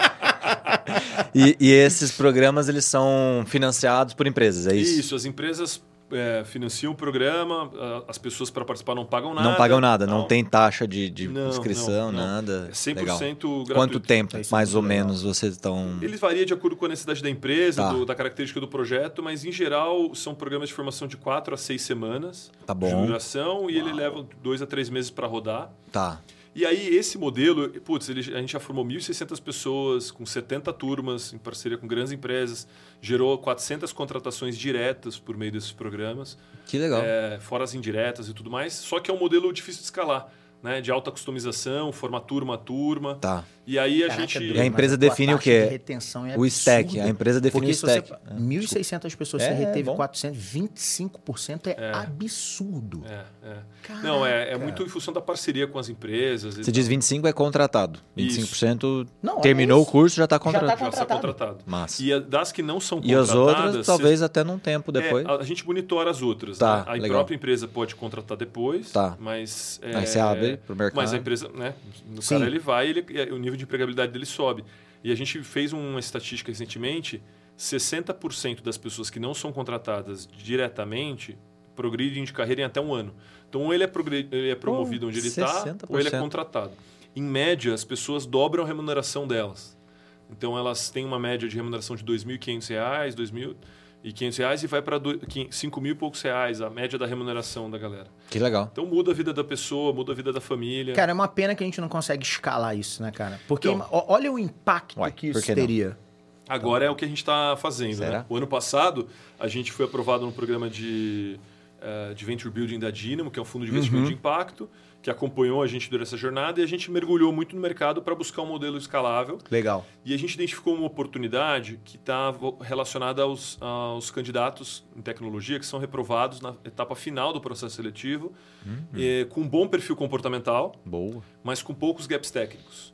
E, e esses programas, eles são financiados por empresas, é isso? Isso, as empresas é, financiam o programa, as pessoas para participar não pagam nada. Não pagam nada, não Não. tem taxa de, de Não, inscrição, não, não. nada. É 100% Legal. gratuito. Quanto tempo, é mais ou legal. menos, vocês estão... Ele varia de acordo com a necessidade da empresa, Tá. do- da característica do projeto, mas em geral são programas de formação de 4 a 6 semanas Tá de bom. duração e ele leva 2 a 3 meses para rodar. Tá. E aí, esse modelo, putz, ele, a gente já formou 1.600 pessoas, com 70 turmas, em parceria com grandes empresas, gerou 400 contratações diretas por meio desses programas, Que legal. é, fora as indiretas e tudo mais. Só que é um modelo difícil de escalar, né? De alta customização, forma turma a turma. Tá. E aí a Caraca, gente. E a empresa define o quê? de retenção é O stack. A empresa define Porque o se você... stack. É. 1.600 pessoas, você É, reteve bom. 400, 25% é, É. absurdo. É, é. Não, é, é muito em função da parceria com as empresas. Você diz 25 é contratado. 25% Não, é terminou o curso, já está tá contratado. já está contratado. contratado. Massa. E das que não são E as contratadas. outras, talvez até num tempo depois. É, a, gente monitora as outras. Tá, né? A legal. própria empresa pode contratar depois, Tá. mas. é, Aí você abre pro mercado. Mas a empresa, né? O Sim. cara ele vai e ele- o nível de empregabilidade dele sobe. E a gente fez uma estatística recentemente: 60% das pessoas que não são contratadas diretamente progridem de carreira em até um ano. Então, ou ele é, ele é promovido onde ele está, 60%. ou ele é contratado. Em média, as pessoas dobram a remuneração delas. Então, elas têm uma média de remuneração de R$ 2.500, 2.500 reais e vai para R$ 5 mil e poucos reais, a média da remuneração da galera. Que legal. Então, muda a vida da pessoa, muda a vida da família. Cara, é uma pena que a gente não consegue escalar isso, né, cara? Porque Então. olha o impacto Uai, que isso que teria. Agora é o que a gente está fazendo. Será? Né? O ano passado, a gente foi aprovado no programa de, eh, de Venture Building da Dynamo, que é um fundo de investimento de impacto, que acompanhou a gente durante essa jornada e a gente mergulhou muito no mercado para buscar um modelo escalável. Legal. E a gente identificou uma oportunidade que está relacionada aos, aos candidatos em tecnologia que são reprovados na etapa final do processo seletivo, eh, com um bom perfil comportamental, Boa. mas com poucos gaps técnicos.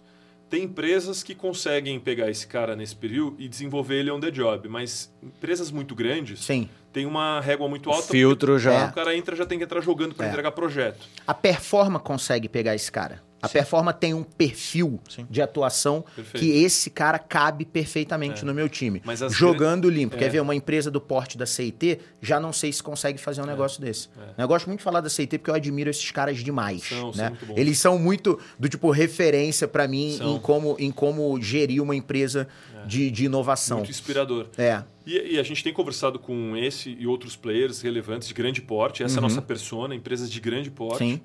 Tem empresas que conseguem pegar esse cara nesse período e desenvolver ele on the job, mas empresas muito grandes Sim. têm uma régua muito O alta. filtro porque já. O cara entra já tem que entrar jogando para É. entregar projeto. A Performa consegue pegar esse cara. A Performa tem um perfil Sim. de atuação Perfeito. que esse cara cabe perfeitamente no meu time. Jogando limpo. É. Quer ver? Uma empresa do porte da CIT, já não sei se consegue fazer um negócio desse. Eu gosto muito de falar da CIT porque eu admiro esses caras demais. São, são né? bons. Eles são muito do tipo referência pra mim São. em como, em como gerir uma empresa de, de inovação. Muito inspirador. É. E, e a gente tem conversado com esse e outros players relevantes de grande porte. Essa é a nossa persona, empresas de grande porte. Uhum. Sim.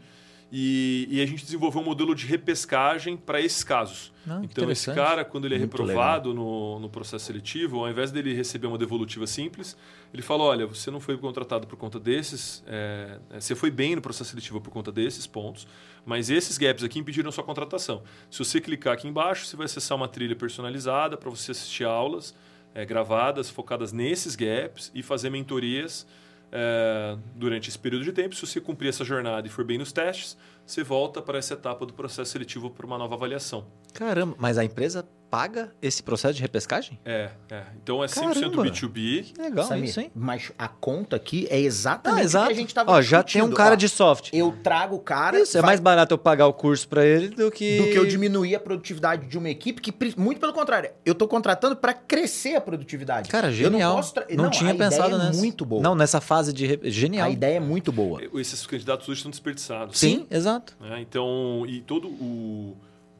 E, e a gente desenvolveu um modelo de repescagem para esses casos. Ah, então, esse cara, quando ele é Muito reprovado no, no processo seletivo, ao invés dele receber uma devolutiva simples, ele fala: olha, você não foi contratado por conta desses, é, é, você foi bem no processo seletivo por conta desses pontos, mas esses gaps aqui impediram sua contratação. Se você clicar aqui embaixo, você vai acessar uma trilha personalizada para você assistir aulas é, gravadas, focadas nesses gaps e fazer mentorias é, durante esse período de tempo. Se você cumprir essa jornada e for bem nos testes, você volta para essa etapa do processo seletivo para uma nova avaliação. Caramba, mas a empresa paga esse processo de repescagem? É, é. Então é 100% Caramba. B2B. Que legal Samir, isso, hein? Mas a conta aqui é Ah, exatamente o exato. que a gente tava Ó, já tem um discutindo. cara Ó, de soft. Eu trago o cara. Isso, é vai- mais barato eu pagar o curso pra ele do que... do que eu diminuir a produtividade de uma equipe que, muito pelo contrário, eu tô contratando para crescer a produtividade. Cara, Eu genial. não, posso tra- Não, não, tinha a pensado ideia nessa. é muito boa. Não, nessa fase de... Genial. A ideia é muito boa. Esses candidatos hoje estão desperdiçados. Sim, exato. né? Então, e todo o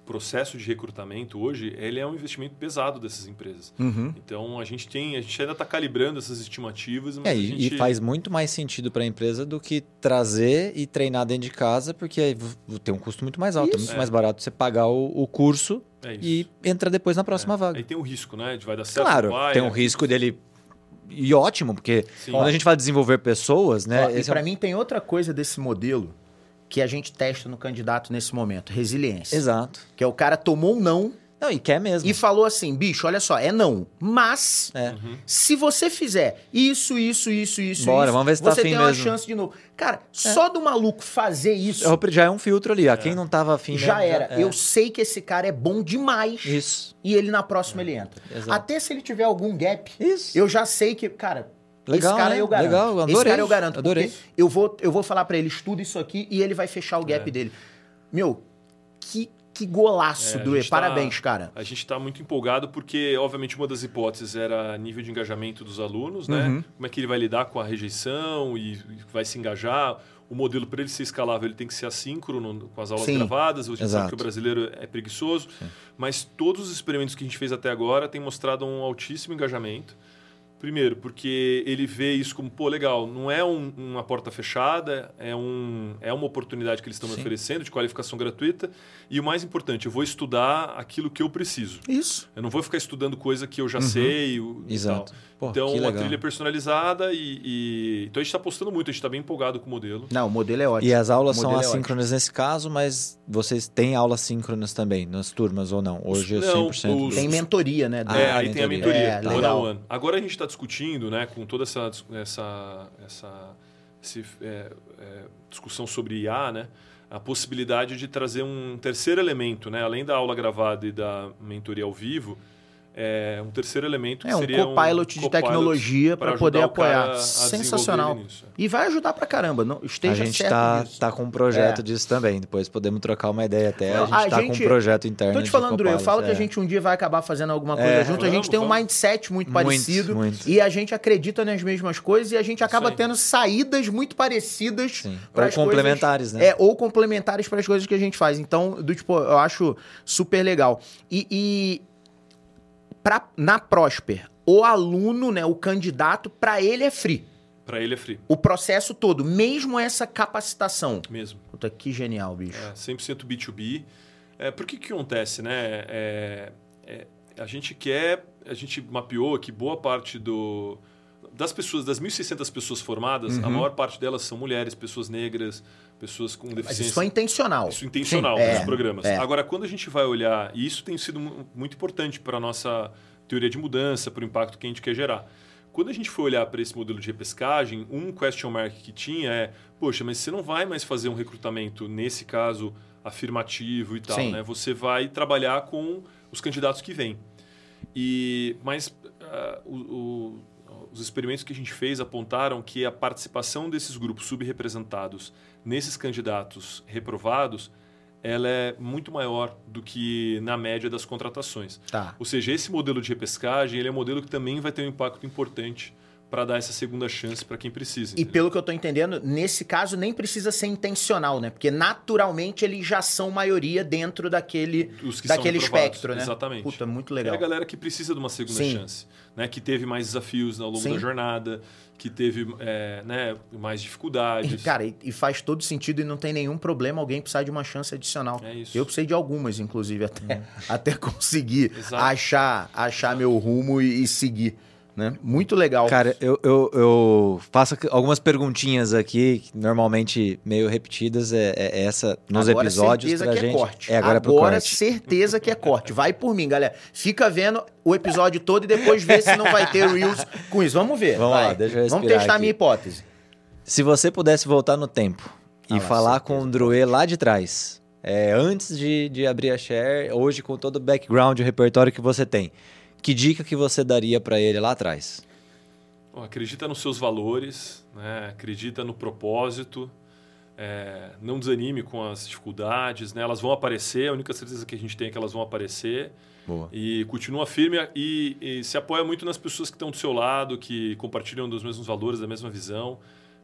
processo de recrutamento hoje, ele é um investimento pesado dessas empresas. Uhum. Então, a gente tem, a gente ainda está calibrando essas estimativas, mas É, a e, gente... e faz muito mais sentido para a empresa do que trazer e treinar dentro de casa, porque tem um custo muito mais alto. É Isso. muito mais barato você pagar o, o curso É e entra depois na próxima vaga. Aí tem o risco, né? De vai dar certo. Claro, vai, tem um é. risco dele. E ótimo, porque Sim. quando a gente fala de desenvolver pessoas, né? Ó, e esse é um- mim tem outra coisa desse modelo que a gente testa no candidato nesse momento, resiliência. Exato. Que é o cara tomou um não Não, e quer mesmo. e falou assim, bicho, olha só, é não, mas É. se você fizer isso, isso, isso, isso, Bora, isso, vamos ver se tá você afim tem uma mesmo. chance de novo. Cara, só do maluco fazer isso É, Já é um filtro ali. ó. Quem não tava afim já mesmo, era. é. Eu sei que esse cara é bom demais Isso. e ele na próxima ele entra. Exato. Até se ele tiver algum gap, Isso. eu já sei que, cara, Legal, esse cara né? eu garanto. Legal, esse adorei, cara eu garanto. adorei. Eu vou, eu vou falar pra ele, estuda isso aqui e ele vai fechar o gap É. dele. Meu, que, que golaço, É, gente tá- Parabéns, cara. A gente está muito empolgado porque, obviamente, uma das hipóteses era nível de engajamento dos alunos, né? Uhum. Como é que ele vai lidar com a rejeição e vai se engajar. O modelo, para ele ser escalável, ele tem que ser assíncrono com as aulas Sim. gravadas. A gente sabe Exato. que o brasileiro é preguiçoso. Mas todos os experimentos que a gente fez até agora têm mostrado um altíssimo engajamento. Primeiro, porque ele vê isso como, pô, legal, não é um- uma porta fechada, é, um, é uma oportunidade que eles estão me oferecendo de qualificação gratuita. E o mais importante, eu vou estudar aquilo que eu preciso. Isso. Eu não vou ficar estudando coisa que eu já sei. o- Exato. Pô, então, uma trilha personalizada e, e- Então, a gente está apostando muito, a gente está bem empolgado com o modelo. Não, o modelo é ótimo. E as aulas são é assíncronas nesse caso, mas vocês têm aulas síncronas também, nas turmas ou não? Hoje é Não, 100%. os- Tem mentoria, né? Ah, é, aí tem a mentoria. mentoria, É, one on one. Agora a gente está discutindo, né, com toda essa, essa, essa esse, é, é, discussão sobre IA, né, a possibilidade de trazer um terceiro elemento, né, além da aula gravada e da mentoria ao vivo, é, um terceiro elemento que É um seria copilot de tecnologia pra para poder apoiar. a Sensacional. E vai ajudar pra caramba. Não, A esteja gente certo tá, tá com um projeto É. disso também. Depois podemos trocar uma ideia até. Não, a gente a tá gente- com um projeto interno. Tô te falando, Dru, eu falo que a é. gente um dia vai acabar fazendo alguma coisa É, junto. a gente vamos, tem um vamos. mindset muito Muito, parecido muito. e a gente acredita nas mesmas coisas e a gente acaba aí. tendo saídas muito parecidas Sim. para Ou complementares, né? É, ou complementares para as coisas que a gente faz. Então, do tipo, eu acho super legal. E, e pra, na Prosper, o aluno, né, o candidato, para ele é free. Para ele é free, O processo todo, mesmo essa capacitação. mesmo. Puta, que genial, bicho. É, 100% B2B. É, por que que acontece, né? É, é, a gente quer, a gente mapeou que boa parte do, das pessoas, das 1.600 pessoas formadas, a Uhum. maior parte delas são mulheres, pessoas negras, pessoas com Mas deficiência. isso foi intencional. Isso intencional Sim, nos é, programas. é. Agora, quando a gente vai olhar, e isso tem sido mu- muito importante para a nossa teoria de mudança, para o impacto que a gente quer gerar. Quando a gente foi olhar para esse modelo de repescagem, um question mark que tinha é: poxa, mas você não vai mais fazer um recrutamento, nesse caso, afirmativo e tal, Sim. né? Você vai trabalhar com os candidatos que vêm. E, mas ah, o- o- os experimentos que a gente fez apontaram que a participação desses grupos subrepresentados nesses candidatos reprovados ela é muito maior do que na média das contratações. Tá. Ou seja, esse modelo de repescagem ele é um modelo que também vai ter um impacto importante para dar essa segunda chance para quem precisa. E entendeu? pelo que eu tô entendendo, nesse caso nem precisa ser intencional, né? Porque naturalmente eles já são maioria dentro daquele, daquele espectro, né? Exatamente. Puta, muito É legal. a galera que precisa de uma segunda Sim. chance, né? Que teve mais desafios ao longo Sim. da jornada, que teve é, né, mais E, dificuldades. cara, e, e faz todo sentido e não tem nenhum problema alguém precisar de uma chance adicional. É isso. Eu precisei de algumas, inclusive, até, até conseguir Exato. achar, achar meu rumo e, e seguir. Né? Muito legal. Cara, eu, eu, eu faço algumas perguntinhas aqui, normalmente meio repetidas, é, é essa nos agora episódios certeza pra que gente. é corte. É, agora, é agora corte. certeza que é corte. Vai por mim, galera. Fica vendo o episódio todo e depois vê se não vai ter Reels com isso. Vamos ver. Vamos vai. lá, deixa eu Vamos testar a minha hipótese. Se você pudesse voltar no tempo e Ah lá, falar certeza, com o Druê lá de trás, é, antes de, de abrir a share, hoje com todo o background e o repertório que você tem, que dica que você daria pra ele lá atrás? Bom, acredita nos seus valores, né? acredita no propósito, é, não desanime com as dificuldades, né? elas vão aparecer, a única certeza que a gente tem é que elas vão aparecer. Boa. E continua firme e, e se apoia muito nas pessoas que estão do seu lado, que compartilham dos mesmos valores, da mesma visão,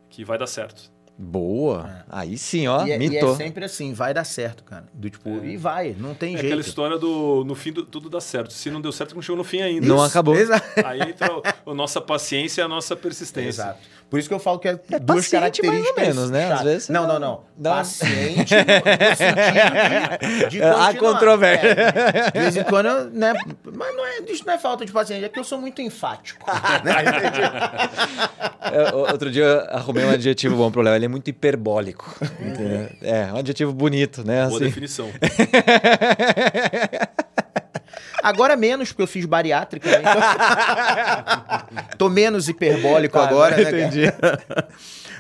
que vai dar certo. Boa. Aí sim, ó, e, é, e mitou. é sempre assim, vai dar certo, cara. Do tipo, e vai, não tem É jeito. aquela história do no fim do- tudo dá certo. Se não deu certo, não chegou no fim ainda. Não acabou. Exato. Aí entra o- a nossa paciência e a nossa persistência. Exato. Por isso que eu falo que é, É duas paciente mais ou características. menos, né? Às vezes não, não, não. dá- Paciente no, no sentido de, de continuar. controvérsia. É, de vez em quando, eu, né? Mas não é, isso não é falta de paciência, é que eu sou muito enfático. né? É, Outro dia eu arrumei um adjetivo bom pro Léo. Ele é muito hiperbólico. entendeu? É, um adjetivo bonito, né? Boa Assim. definição. Agora menos, porque eu fiz bariátrica. Né? Então... Tô menos hiperbólico Tá, agora, né? entendi.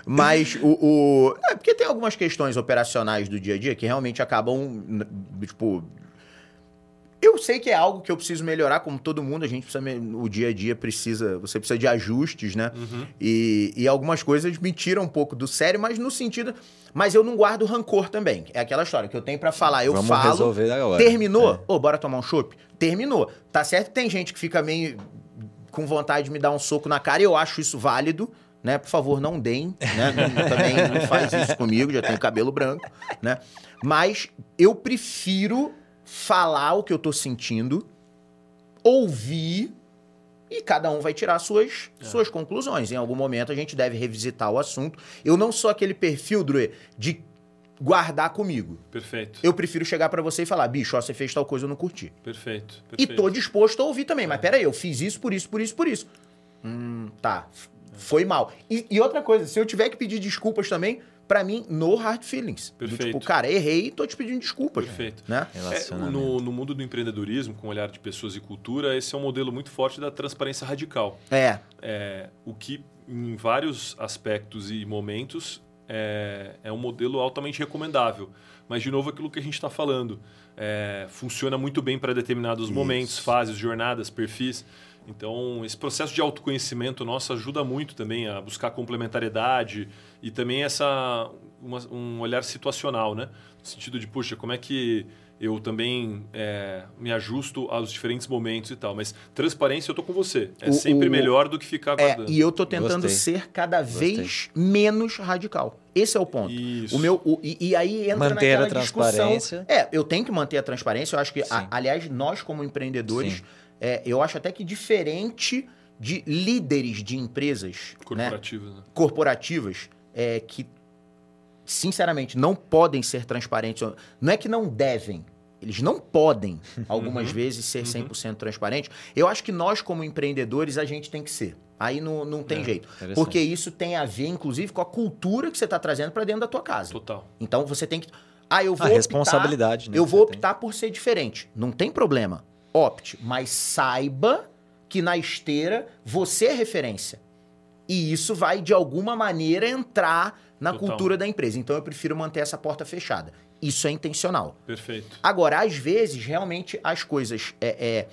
Mas o. o... É, porque tem algumas questões operacionais do dia a dia que realmente acabam, tipo. Eu sei que é algo que eu preciso melhorar, como todo mundo, a gente precisa. O dia a dia precisa. Você precisa de ajustes, né? E, e algumas coisas me tiram um pouco do sério, mas no sentido. Mas eu não guardo rancor também. É aquela história que eu tenho pra falar. Eu Vamos falo. resolver agora. Terminou? É. Ô, bora tomar um chopp? Terminou. Tá certo que tem gente que fica meio com vontade de me dar um soco na cara e eu acho isso válido, né? Por favor, não deem, né? Não- também não faz isso comigo, já tenho cabelo branco, né? Mas eu prefiro falar o que eu tô sentindo, ouvir e cada um vai tirar suas, suas conclusões. Em algum momento a gente deve revisitar o assunto. Eu não sou aquele perfil, Drue, de guardar comigo. Perfeito. Eu prefiro chegar pra você e falar, bicho, ó, você fez tal coisa, eu não curti. Perfeito. E perfeito. tô disposto a ouvir também. Mas peraí, eu fiz isso, por isso, por isso, por isso. Hum, tá. Foi mal. E, e outra coisa, se eu tiver que pedir desculpas também, pra mim, no hard feelings. Do Perfeito. tipo, cara, errei e tô te pedindo desculpas. Perfeito. Né? É, Relacionamento. no, no mundo do empreendedorismo, com o olhar de pessoas e cultura, esse é um modelo muito forte da transparência radical. É. É, o que, em vários aspectos e momentos, é, é um modelo altamente recomendável. Mas, de novo, aquilo que a gente está falando. é, funciona muito bem para determinados momentos, fases, jornadas, perfis. Então, esse processo de autoconhecimento nosso ajuda muito também a buscar complementariedade e também essa uma- um olhar situacional, né? No sentido de, puxa, como é que eu também é, me ajusto aos diferentes momentos e tal. Mas transparência, eu tô com você. É O- sempre o- melhor do que ficar É, guardando. e eu tô tentando Gostei. ser cada vez menos radical. Esse é o ponto. Isso. O meu, o- e, e aí entra Manter a naquela discussão. transparência. É, eu tenho que manter a transparência. Eu acho que, a- aliás, nós como empreendedores, Sim. É, eu acho até que diferente de líderes de empresas, né, Corporativos, né? corporativas, é, que sinceramente não podem ser transparentes. Não é que não devem. Eles não podem, algumas vezes, ser 100% transparentes. Eu acho que nós, como empreendedores, a gente tem que ser. Aí não, não tem É, jeito. Porque isso tem a ver, inclusive, com a cultura que você está trazendo para dentro da tua casa. Total. Então você tem que. Ah, eu vou. A optar- responsabilidade, né? eu vou você tem. optar por ser diferente. Não tem problema. Opte. Mas saiba que na esteira você é referência. E isso vai, de alguma maneira, entrar na Total. cultura da empresa. Então eu prefiro manter essa porta fechada. Isso é intencional. Perfeito. Agora, às vezes, realmente, as coisas. É, é,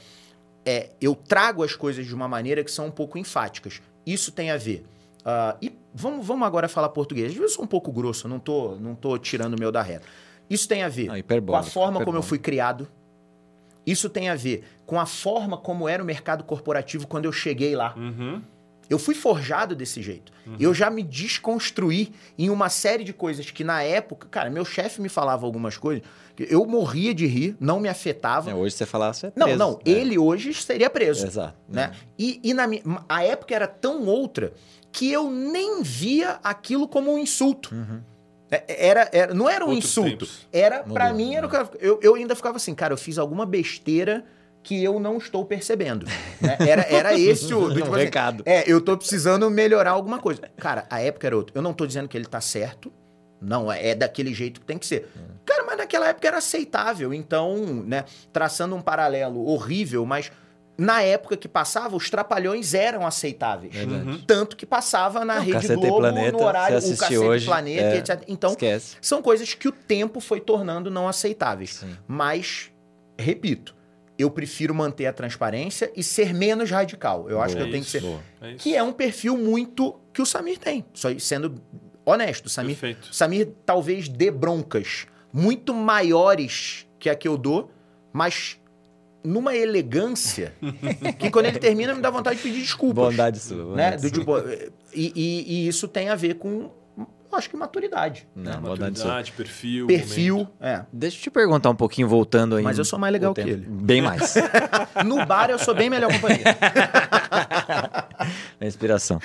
é, eu trago as coisas de uma maneira que são um pouco enfáticas. Isso tem a ver. ah, e vamos, vamos agora falar português. Às vezes eu sou um pouco grosso, não tô, não tô tirando o meu da reta. Isso tem a ver Ah, com a forma como eu fui criado. Isso tem a ver com a forma como era o mercado corporativo quando eu cheguei lá. Uhum. Eu fui forjado desse jeito. Eu já me desconstruí em uma série de coisas que na época, cara, meu chefe me falava algumas coisas que eu morria de rir, não me afetava. É, hoje você falar, você é não, preso. não, É. ele hoje seria preso, Exato. né? E, e na a época era tão outra que eu nem via aquilo como um insulto. Uhum. É- Era, era- não era um Outros insulto. tempos. Era, pra Mudou, mim, era o né? eu, eu ainda ficava assim, cara, eu fiz alguma besteira que eu não estou percebendo. né? Era, era esse o. do Um tipo assim, recado. é, eu tô precisando melhorar alguma coisa. Cara, a época era outra. Eu não tô dizendo que ele tá certo. Não, é é daquele jeito que tem que ser. Cara, mas naquela época era aceitável. Então, né, traçando um paralelo horrível, mas na época que passava, os trapalhões eram aceitáveis. Uhum. Tanto que passava na Não, Rede Caceta e Globo, Planeta, no horário, o Cacete hoje, Planeta, é, etc. Então, Esquece. são coisas que o tempo foi tornando não aceitáveis. Sim. Mas, repito, eu prefiro manter a transparência e ser menos radical. Eu acho Boa, que eu tenho que isso. ser. Boa. É. Que é um perfil muito que o Samir tem. Só sendo honesto, o Samir, Perfeito. o Samir talvez dê broncas muito maiores que a que eu dou, mas numa elegância que quando ele termina me dá vontade de pedir desculpas Bondade sua. né? bondade Do sua. tipo, e, e- e isso tem a ver com. acho que maturidade. Não, É. Maturidade, perfil. Perfil, é. Deixa eu te perguntar um pouquinho, voltando aí. Mas eu sou mais legal que ele. Bem mais. No bar eu sou bem melhor companhia. É inspiração.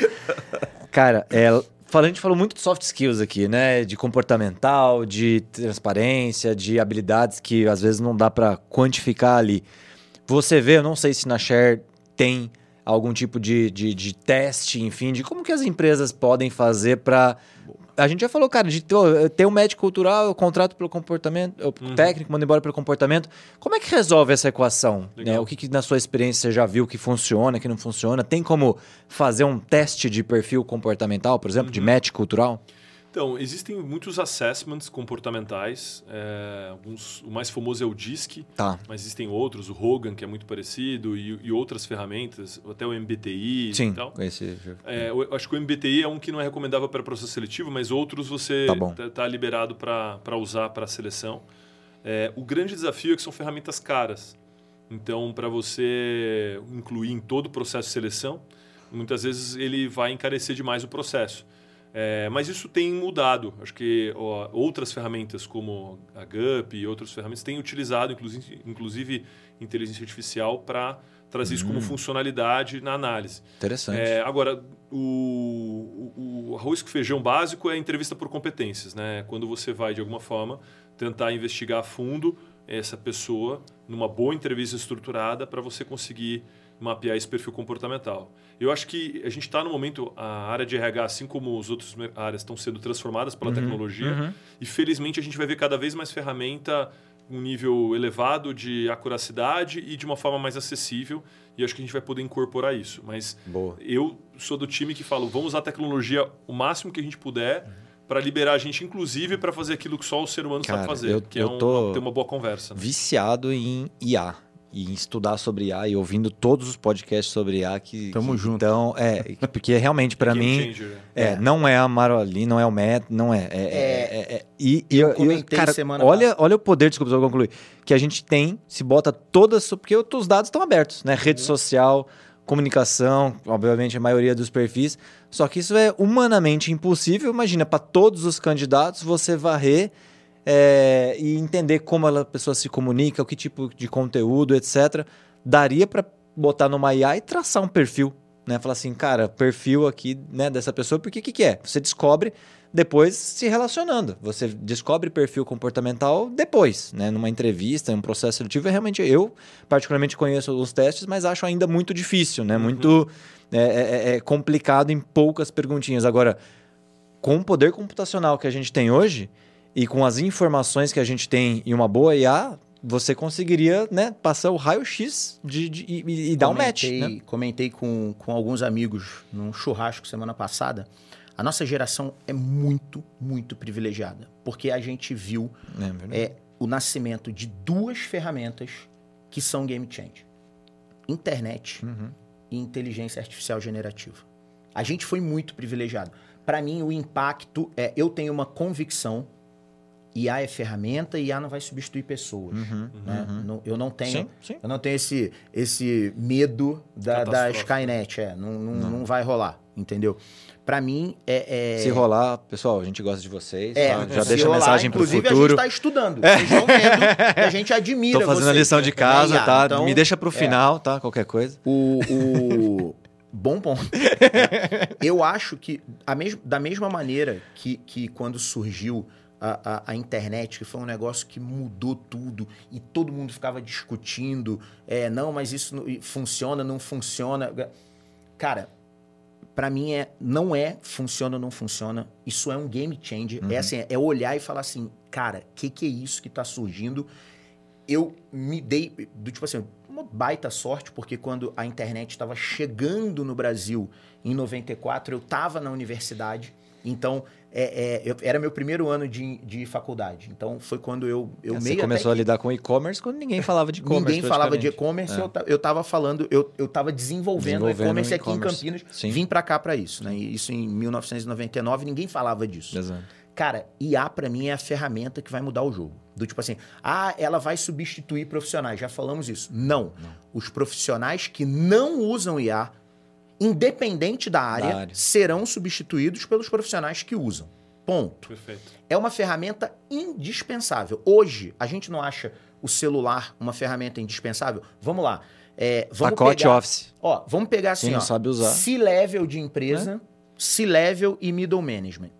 Cara, é, fala- a gente falou muito de soft skills aqui, né? De comportamental, de transparência, de habilidades que às vezes não dá pra quantificar ali. Você vê, eu não sei se na Share tem algum tipo de, de, de teste, enfim, de como que as empresas podem fazer pra. A gente já falou, cara, de ter, um médico cultural, eu contrato pelo comportamento, o Uhum. técnico manda embora pelo comportamento. Como é que resolve essa equação? Né? O que, que na sua experiência você já viu que funciona, que não funciona? Tem como fazer um teste de perfil comportamental, por exemplo, Uhum. de match cultural? Então, existem muitos assessments comportamentais. é, alguns, o mais famoso é o DISC, Tá. mas existem outros, o Hogan, que é muito parecido, e, e outras ferramentas, até o MBTI Sim. e tal. Esse... É, eu acho que o MBTI é um que não é recomendável para processo seletivo, mas outros você Tá bom. está liberado para usar para seleção. É, o grande desafio é que são ferramentas caras. Então, para você incluir em todo o processo de seleção, muitas vezes ele vai encarecer demais o processo. É, mas isso tem mudado. Acho que ó, outras ferramentas como a GUP e outras ferramentas têm utilizado, inclusive, inclusive inteligência artificial, para trazer isso como funcionalidade na análise. Interessante. É, agora, o, o, o arroz com feijão básico é a entrevista por competências, né? Quando você vai, de alguma forma, tentar investigar a fundo essa pessoa numa boa entrevista estruturada para você conseguir mapear esse perfil comportamental. Eu acho que a gente está no momento, a área de RH, assim como as outras áreas, estão sendo transformadas pela tecnologia uhum. e felizmente a gente vai ver cada vez mais ferramenta um nível elevado de acuracidade e de uma forma mais acessível e acho que a gente vai poder incorporar isso. Mas Boa. eu sou do time que falo, vamos usar a tecnologia o máximo que a gente puder para liberar a gente, inclusive, para fazer aquilo que só o ser humano Cara, sabe fazer, eu- que eu é um- tô- ter uma boa conversa. né? Viciado em IA. E estudar sobre IA e ouvindo todos os podcasts sobre IA que. Tamo que- junto. Então, é, porque realmente, para mim. changer, né? É, É. não é a Maroli, não é o Met, não é. É, é, é- é- e e eu, comentei cara, semana olha, olha o poder, desculpa, só pra concluir, que a gente tem, se bota todas, porque os dados estão abertos, né? Uhum. Rede social, comunicação, obviamente a maioria dos perfis. Só que isso é humanamente impossível. Imagina, para todos os candidatos, você varrer é, e entender como a pessoa se comunica, o que tipo de conteúdo, etc. Daria para botar numa IA e traçar um perfil, né? Falar assim, cara, perfil aqui né, dessa pessoa, porque o que, que é? Você descobre depois se relacionando. Você descobre perfil comportamental depois, né? Numa entrevista, em um processo seletivo. É realmente, eu particularmente conheço os testes, mas acho ainda muito difícil, né? Muito é, é- é complicado em poucas perguntinhas. Agora, com o poder computacional que a gente tem hoje e com as informações que a gente tem em uma boa IA, você conseguiria né, passar o raio-x de, de- e, e dar um match. Comentei- Né? Comentei com, com alguns amigos num churrasco semana passada. A nossa geração é muito, muito privilegiada. Porque a gente viu É é, o nascimento de duas ferramentas que são game changer: internet Uhum. e inteligência artificial generativa. A gente foi muito privilegiado. Para mim, o impacto é. Eu tenho uma convicção. IA é ferramenta e IA não vai substituir pessoas. Uhum. né? Não- eu não tenho. Sim, sim. Eu não tenho esse, esse medo da, da. Skynet. É, não, não, não vai rolar, entendeu? Pra mim, é. é- Se rolar, pessoal, a gente gosta de vocês. é, tá? Já deixa a rolar, mensagem pro Inclusive, futuro. a gente tá estudando. Vocês vão vendo a gente admira Tô fazendo a vocês, lição né, de também, casa, IA. tá? Então, Me deixa pro é. final, tá? Qualquer coisa. O, o- bom ponto. Eu acho que a mes... da mesma maneira que, que quando surgiu a, a, a internet, que foi um negócio que mudou tudo e todo mundo ficava discutindo, é, não, mas isso não- funciona, não funciona. Cara, pra mim é não é funciona ou não funciona. Isso é um game changer. É assim, é olhar e falar assim, cara, o que, que é isso que tá surgindo? Eu me dei do tipo assim, uma baita sorte, porque quando a internet estava chegando no Brasil em 94, eu estava na universidade. Então, é, é, eu- era meu primeiro ano de, de faculdade. Então, foi quando eu, eu Você meio até começou a lidar com e-commerce quando ninguém falava de e-commerce. Ninguém falava de e-commerce, eu, ta- eu tava falando, eu, eu tava desenvolvendo, Desenvolvendo e-commerce aqui em. Campinas. Sim. Vim pra cá pra isso, né? E Isso em 1999, ninguém falava disso. Exato. Cara, IA pra mim é a ferramenta que vai mudar o jogo. Do tipo assim, ah, ela vai substituir profissionais. Já falamos isso. Não. Os profissionais que não usam IA, independente da área, área. serão substituídos pelos profissionais que usam. Ponto. Perfeito. É uma ferramenta indispensável. Hoje, a gente não acha o celular uma ferramenta indispensável? Vamos lá. É, vamos Pacote pegar, Office. Ó, vamos pegar assim, Quem não ó. sabe usar. C-level de empresa, C-level e middle management.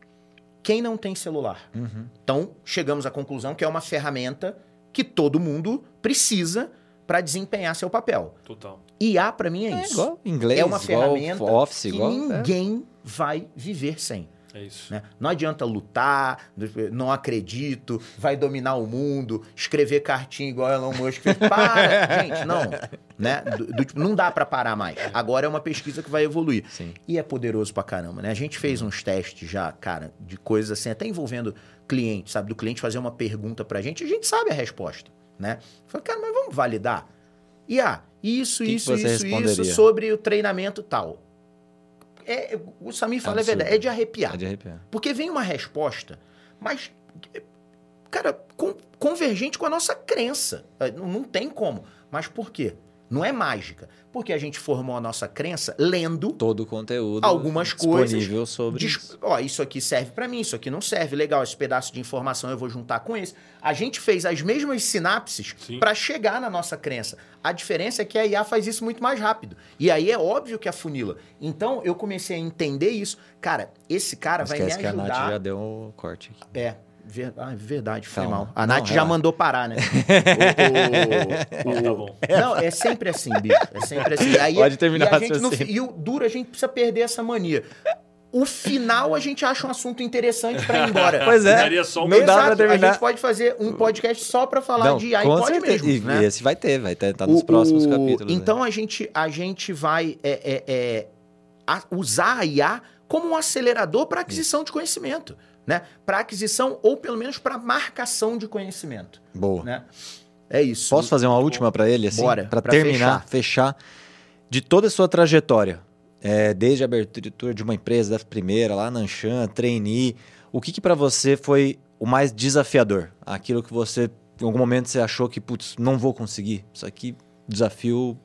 Quem não tem celular? Uhum. Então, chegamos à conclusão que é uma ferramenta que todo mundo precisa para desempenhar seu papel. Total. IA, para mim, é, É isso. igual inglês, é uma igual ferramenta Office, que igual... é. ninguém vai viver sem. É isso. né? Não adianta lutar, não acredito, vai dominar o mundo, escrever cartinha igual Elon Musk. Para! Gente, não. Né? Do- do tipo, não dá pra parar mais. Agora é uma pesquisa que vai evoluir. Sim. E é poderoso pra caramba, né? A gente fez uns testes já, cara, de coisas assim, até envolvendo cliente, sabe? Do cliente fazer uma pergunta pra gente, a gente sabe a resposta, né? Falei, cara, mas vamos validar? E ah, isso, Que que isso, você isso, isso sobre o treinamento tal. É, o Samir fala, é Absurdo. verdade, é de arrepiar. É de arrepiar. Porque vem uma resposta, mas, cara, con- convergente com a nossa crença. Eh, Não, não tem como. Mas por quê? Não é mágica. Porque a gente formou a nossa crença lendo. Todo o conteúdo Algumas disponível sobre dis- isso. Ó, isso aqui serve pra mim, isso aqui não serve. Legal, esse pedaço de informação eu vou juntar com esse. A gente fez as mesmas sinapses pra chegar na nossa crença. A diferença é que a IA faz isso muito mais rápido. E aí é óbvio que afunila. Então eu comecei a entender isso. Cara, esse cara Não vai me esquece que a ajudar. Nath já deu um corte aqui. É, ver... ah, verdade, foi Calma. mal. A Não, Nath já relaxa. mandou parar, né? O- o- Tá bom. Não, é sempre assim, bicho. É sempre assim. Aí, Pode terminar e, a o gente e o duro, a gente precisa perder essa mania. O final a gente acha um assunto interessante pra ir embora. Pois é. Daria só um Não dá pra terminar. A gente pode fazer um podcast só pra falar Não, de AI. certeza. mesmo, E né? esse vai ter, vai ter, tá nos O- próximos o- capítulos. né? Então a gente, a gente vai é, é, é, a- usar a IA como um acelerador para aquisição de conhecimento, né? Para aquisição ou pelo menos para marcação de conhecimento, Boa. né? É isso. Posso fazer uma última pra ele, assim? Bora, pra terminar, fechar. De toda a sua trajetória, é, desde a abertura de uma empresa, da primeira, lá na Anshan, trainee, o que que pra você foi o mais desafiador? Aquilo que você, em algum momento, você achou que, putz, não vou conseguir. Isso aqui, desafio,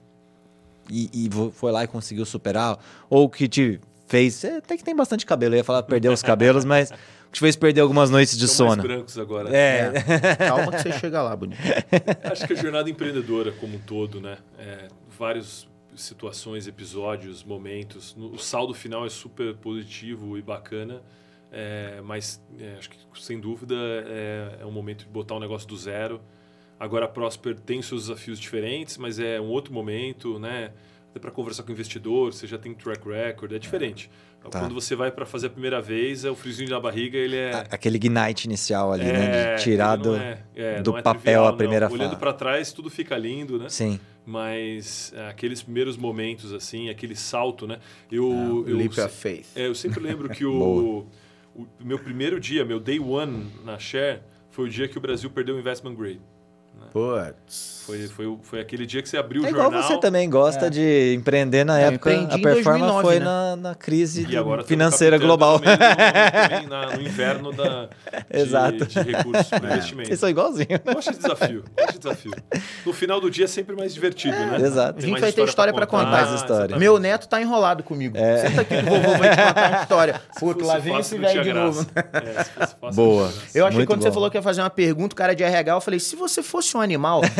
e, e foi lá e conseguiu superar? Ou que te fez, você até que tem bastante cabelo, eu ia falar perder os cabelos, mas que te fez perder algumas noites de Estão mais sono. brancos agora. É, Calma que você chega lá, bonito. Acho que a jornada empreendedora como um todo, né? É, várias situações, episódios, momentos. O saldo final é super positivo e bacana, é, mas é, acho que sem dúvida é, é um momento de botar o negócio do zero. Agora a Prosper tem seus desafios diferentes, mas é um outro momento, né? Até para conversar com o investidor, você já tem track record, é diferente. Tá. Quando você vai para fazer a primeira vez, é o friozinho na barriga, ele é aquele ignite inicial ali, né? é, De tirar ele do... é- é, do é papel trivial, a primeira Olhando fase. para trás, tudo fica lindo, né? Sim. Mas é, aqueles primeiros momentos, assim, aquele salto, né? Eu, eu, Leap se- of faith. é, eu sempre lembro que Boa. o, o meu primeiro dia, meu day one na Share, foi o dia que o Brasil perdeu o investment grade. Putz. Foi, foi, foi aquele dia que você abriu É o igual jornal. você também gosta É. de empreender na É, eu época. A performance 2009, foi né? na, na crise E financeira global. No, meio do- também na- no inverno da, de, Exato. de recursos para investimento. Vocês são igualzinhos. né? Eu gosto de desafio. Gosto de desafio. No final do dia é sempre mais divertido, né? exato. A Tem gente mais vai ter história pra contar. Mais história. Meu neto tá enrolado comigo. Senta aqui que o vovô vai te contar uma história. Puto, fosse lá vem esse velho de novo. graça. É, se fosse fácil, Boa. graça. Eu achei que quando você falou que ia fazer uma pergunta, o cara de RH, eu falei, se você fosse um animal...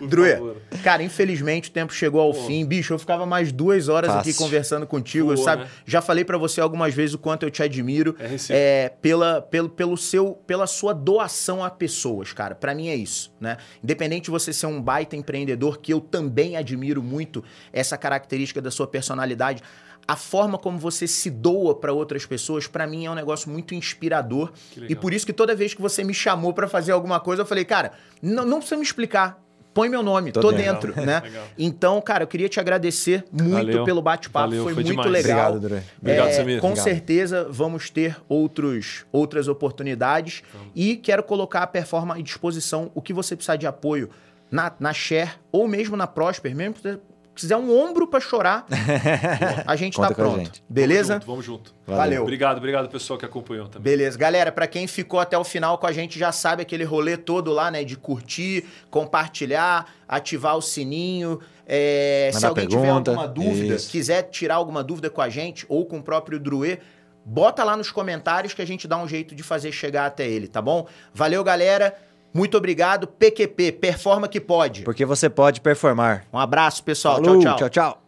Druê, cara, infelizmente o tempo chegou ao Pô. fim. Bicho, eu ficava mais duas horas aqui Fácil. conversando contigo, Boa, sabe? né? Já falei pra você algumas vezes o quanto eu te admiro. É. É, pela, pelo, pelo seu, pela sua doação a pessoas, cara. Pra mim é isso, né? Independente de você ser um baita empreendedor, que eu também admiro muito essa característica da sua personalidade, a forma como você se doa pra outras pessoas, pra mim é um negócio muito inspirador. E por isso que toda vez que você me chamou pra fazer alguma coisa, eu falei, cara, não, não precisa me explicar. Põe meu nome, Tô tô, dentro. né? Legal. Então, cara, eu queria te agradecer muito Valeu. pelo bate-papo, foi, foi muito demais. legal. Obrigado, Dre. Obrigado, É, Samir. Com Obrigado. certeza vamos ter outros, outras oportunidades e quero colocar a Performa à disposição o que você precisar de apoio na, na Share ou mesmo na Prosper, mesmo que você quiser um ombro pra chorar, a gente Conta tá com a pronto. gente. Beleza? Vamos junto. Vamos junto. Valeu. Obrigado, obrigado pessoal que acompanhou também. Beleza. Galera, pra quem ficou até o final com a gente já sabe aquele rolê todo lá, né? De curtir, compartilhar, ativar o sininho. É, se alguém pergunta, tiver alguma dúvida, isso. quiser tirar alguma dúvida com a gente ou com o próprio Druê, bota lá nos comentários que a gente dá um jeito de fazer chegar até ele, tá bom? Valeu, galera. Muito obrigado. PQP, performa que pode. Porque você pode performar. Um abraço, pessoal. Falou, tchau, tchau. tchau. tchau.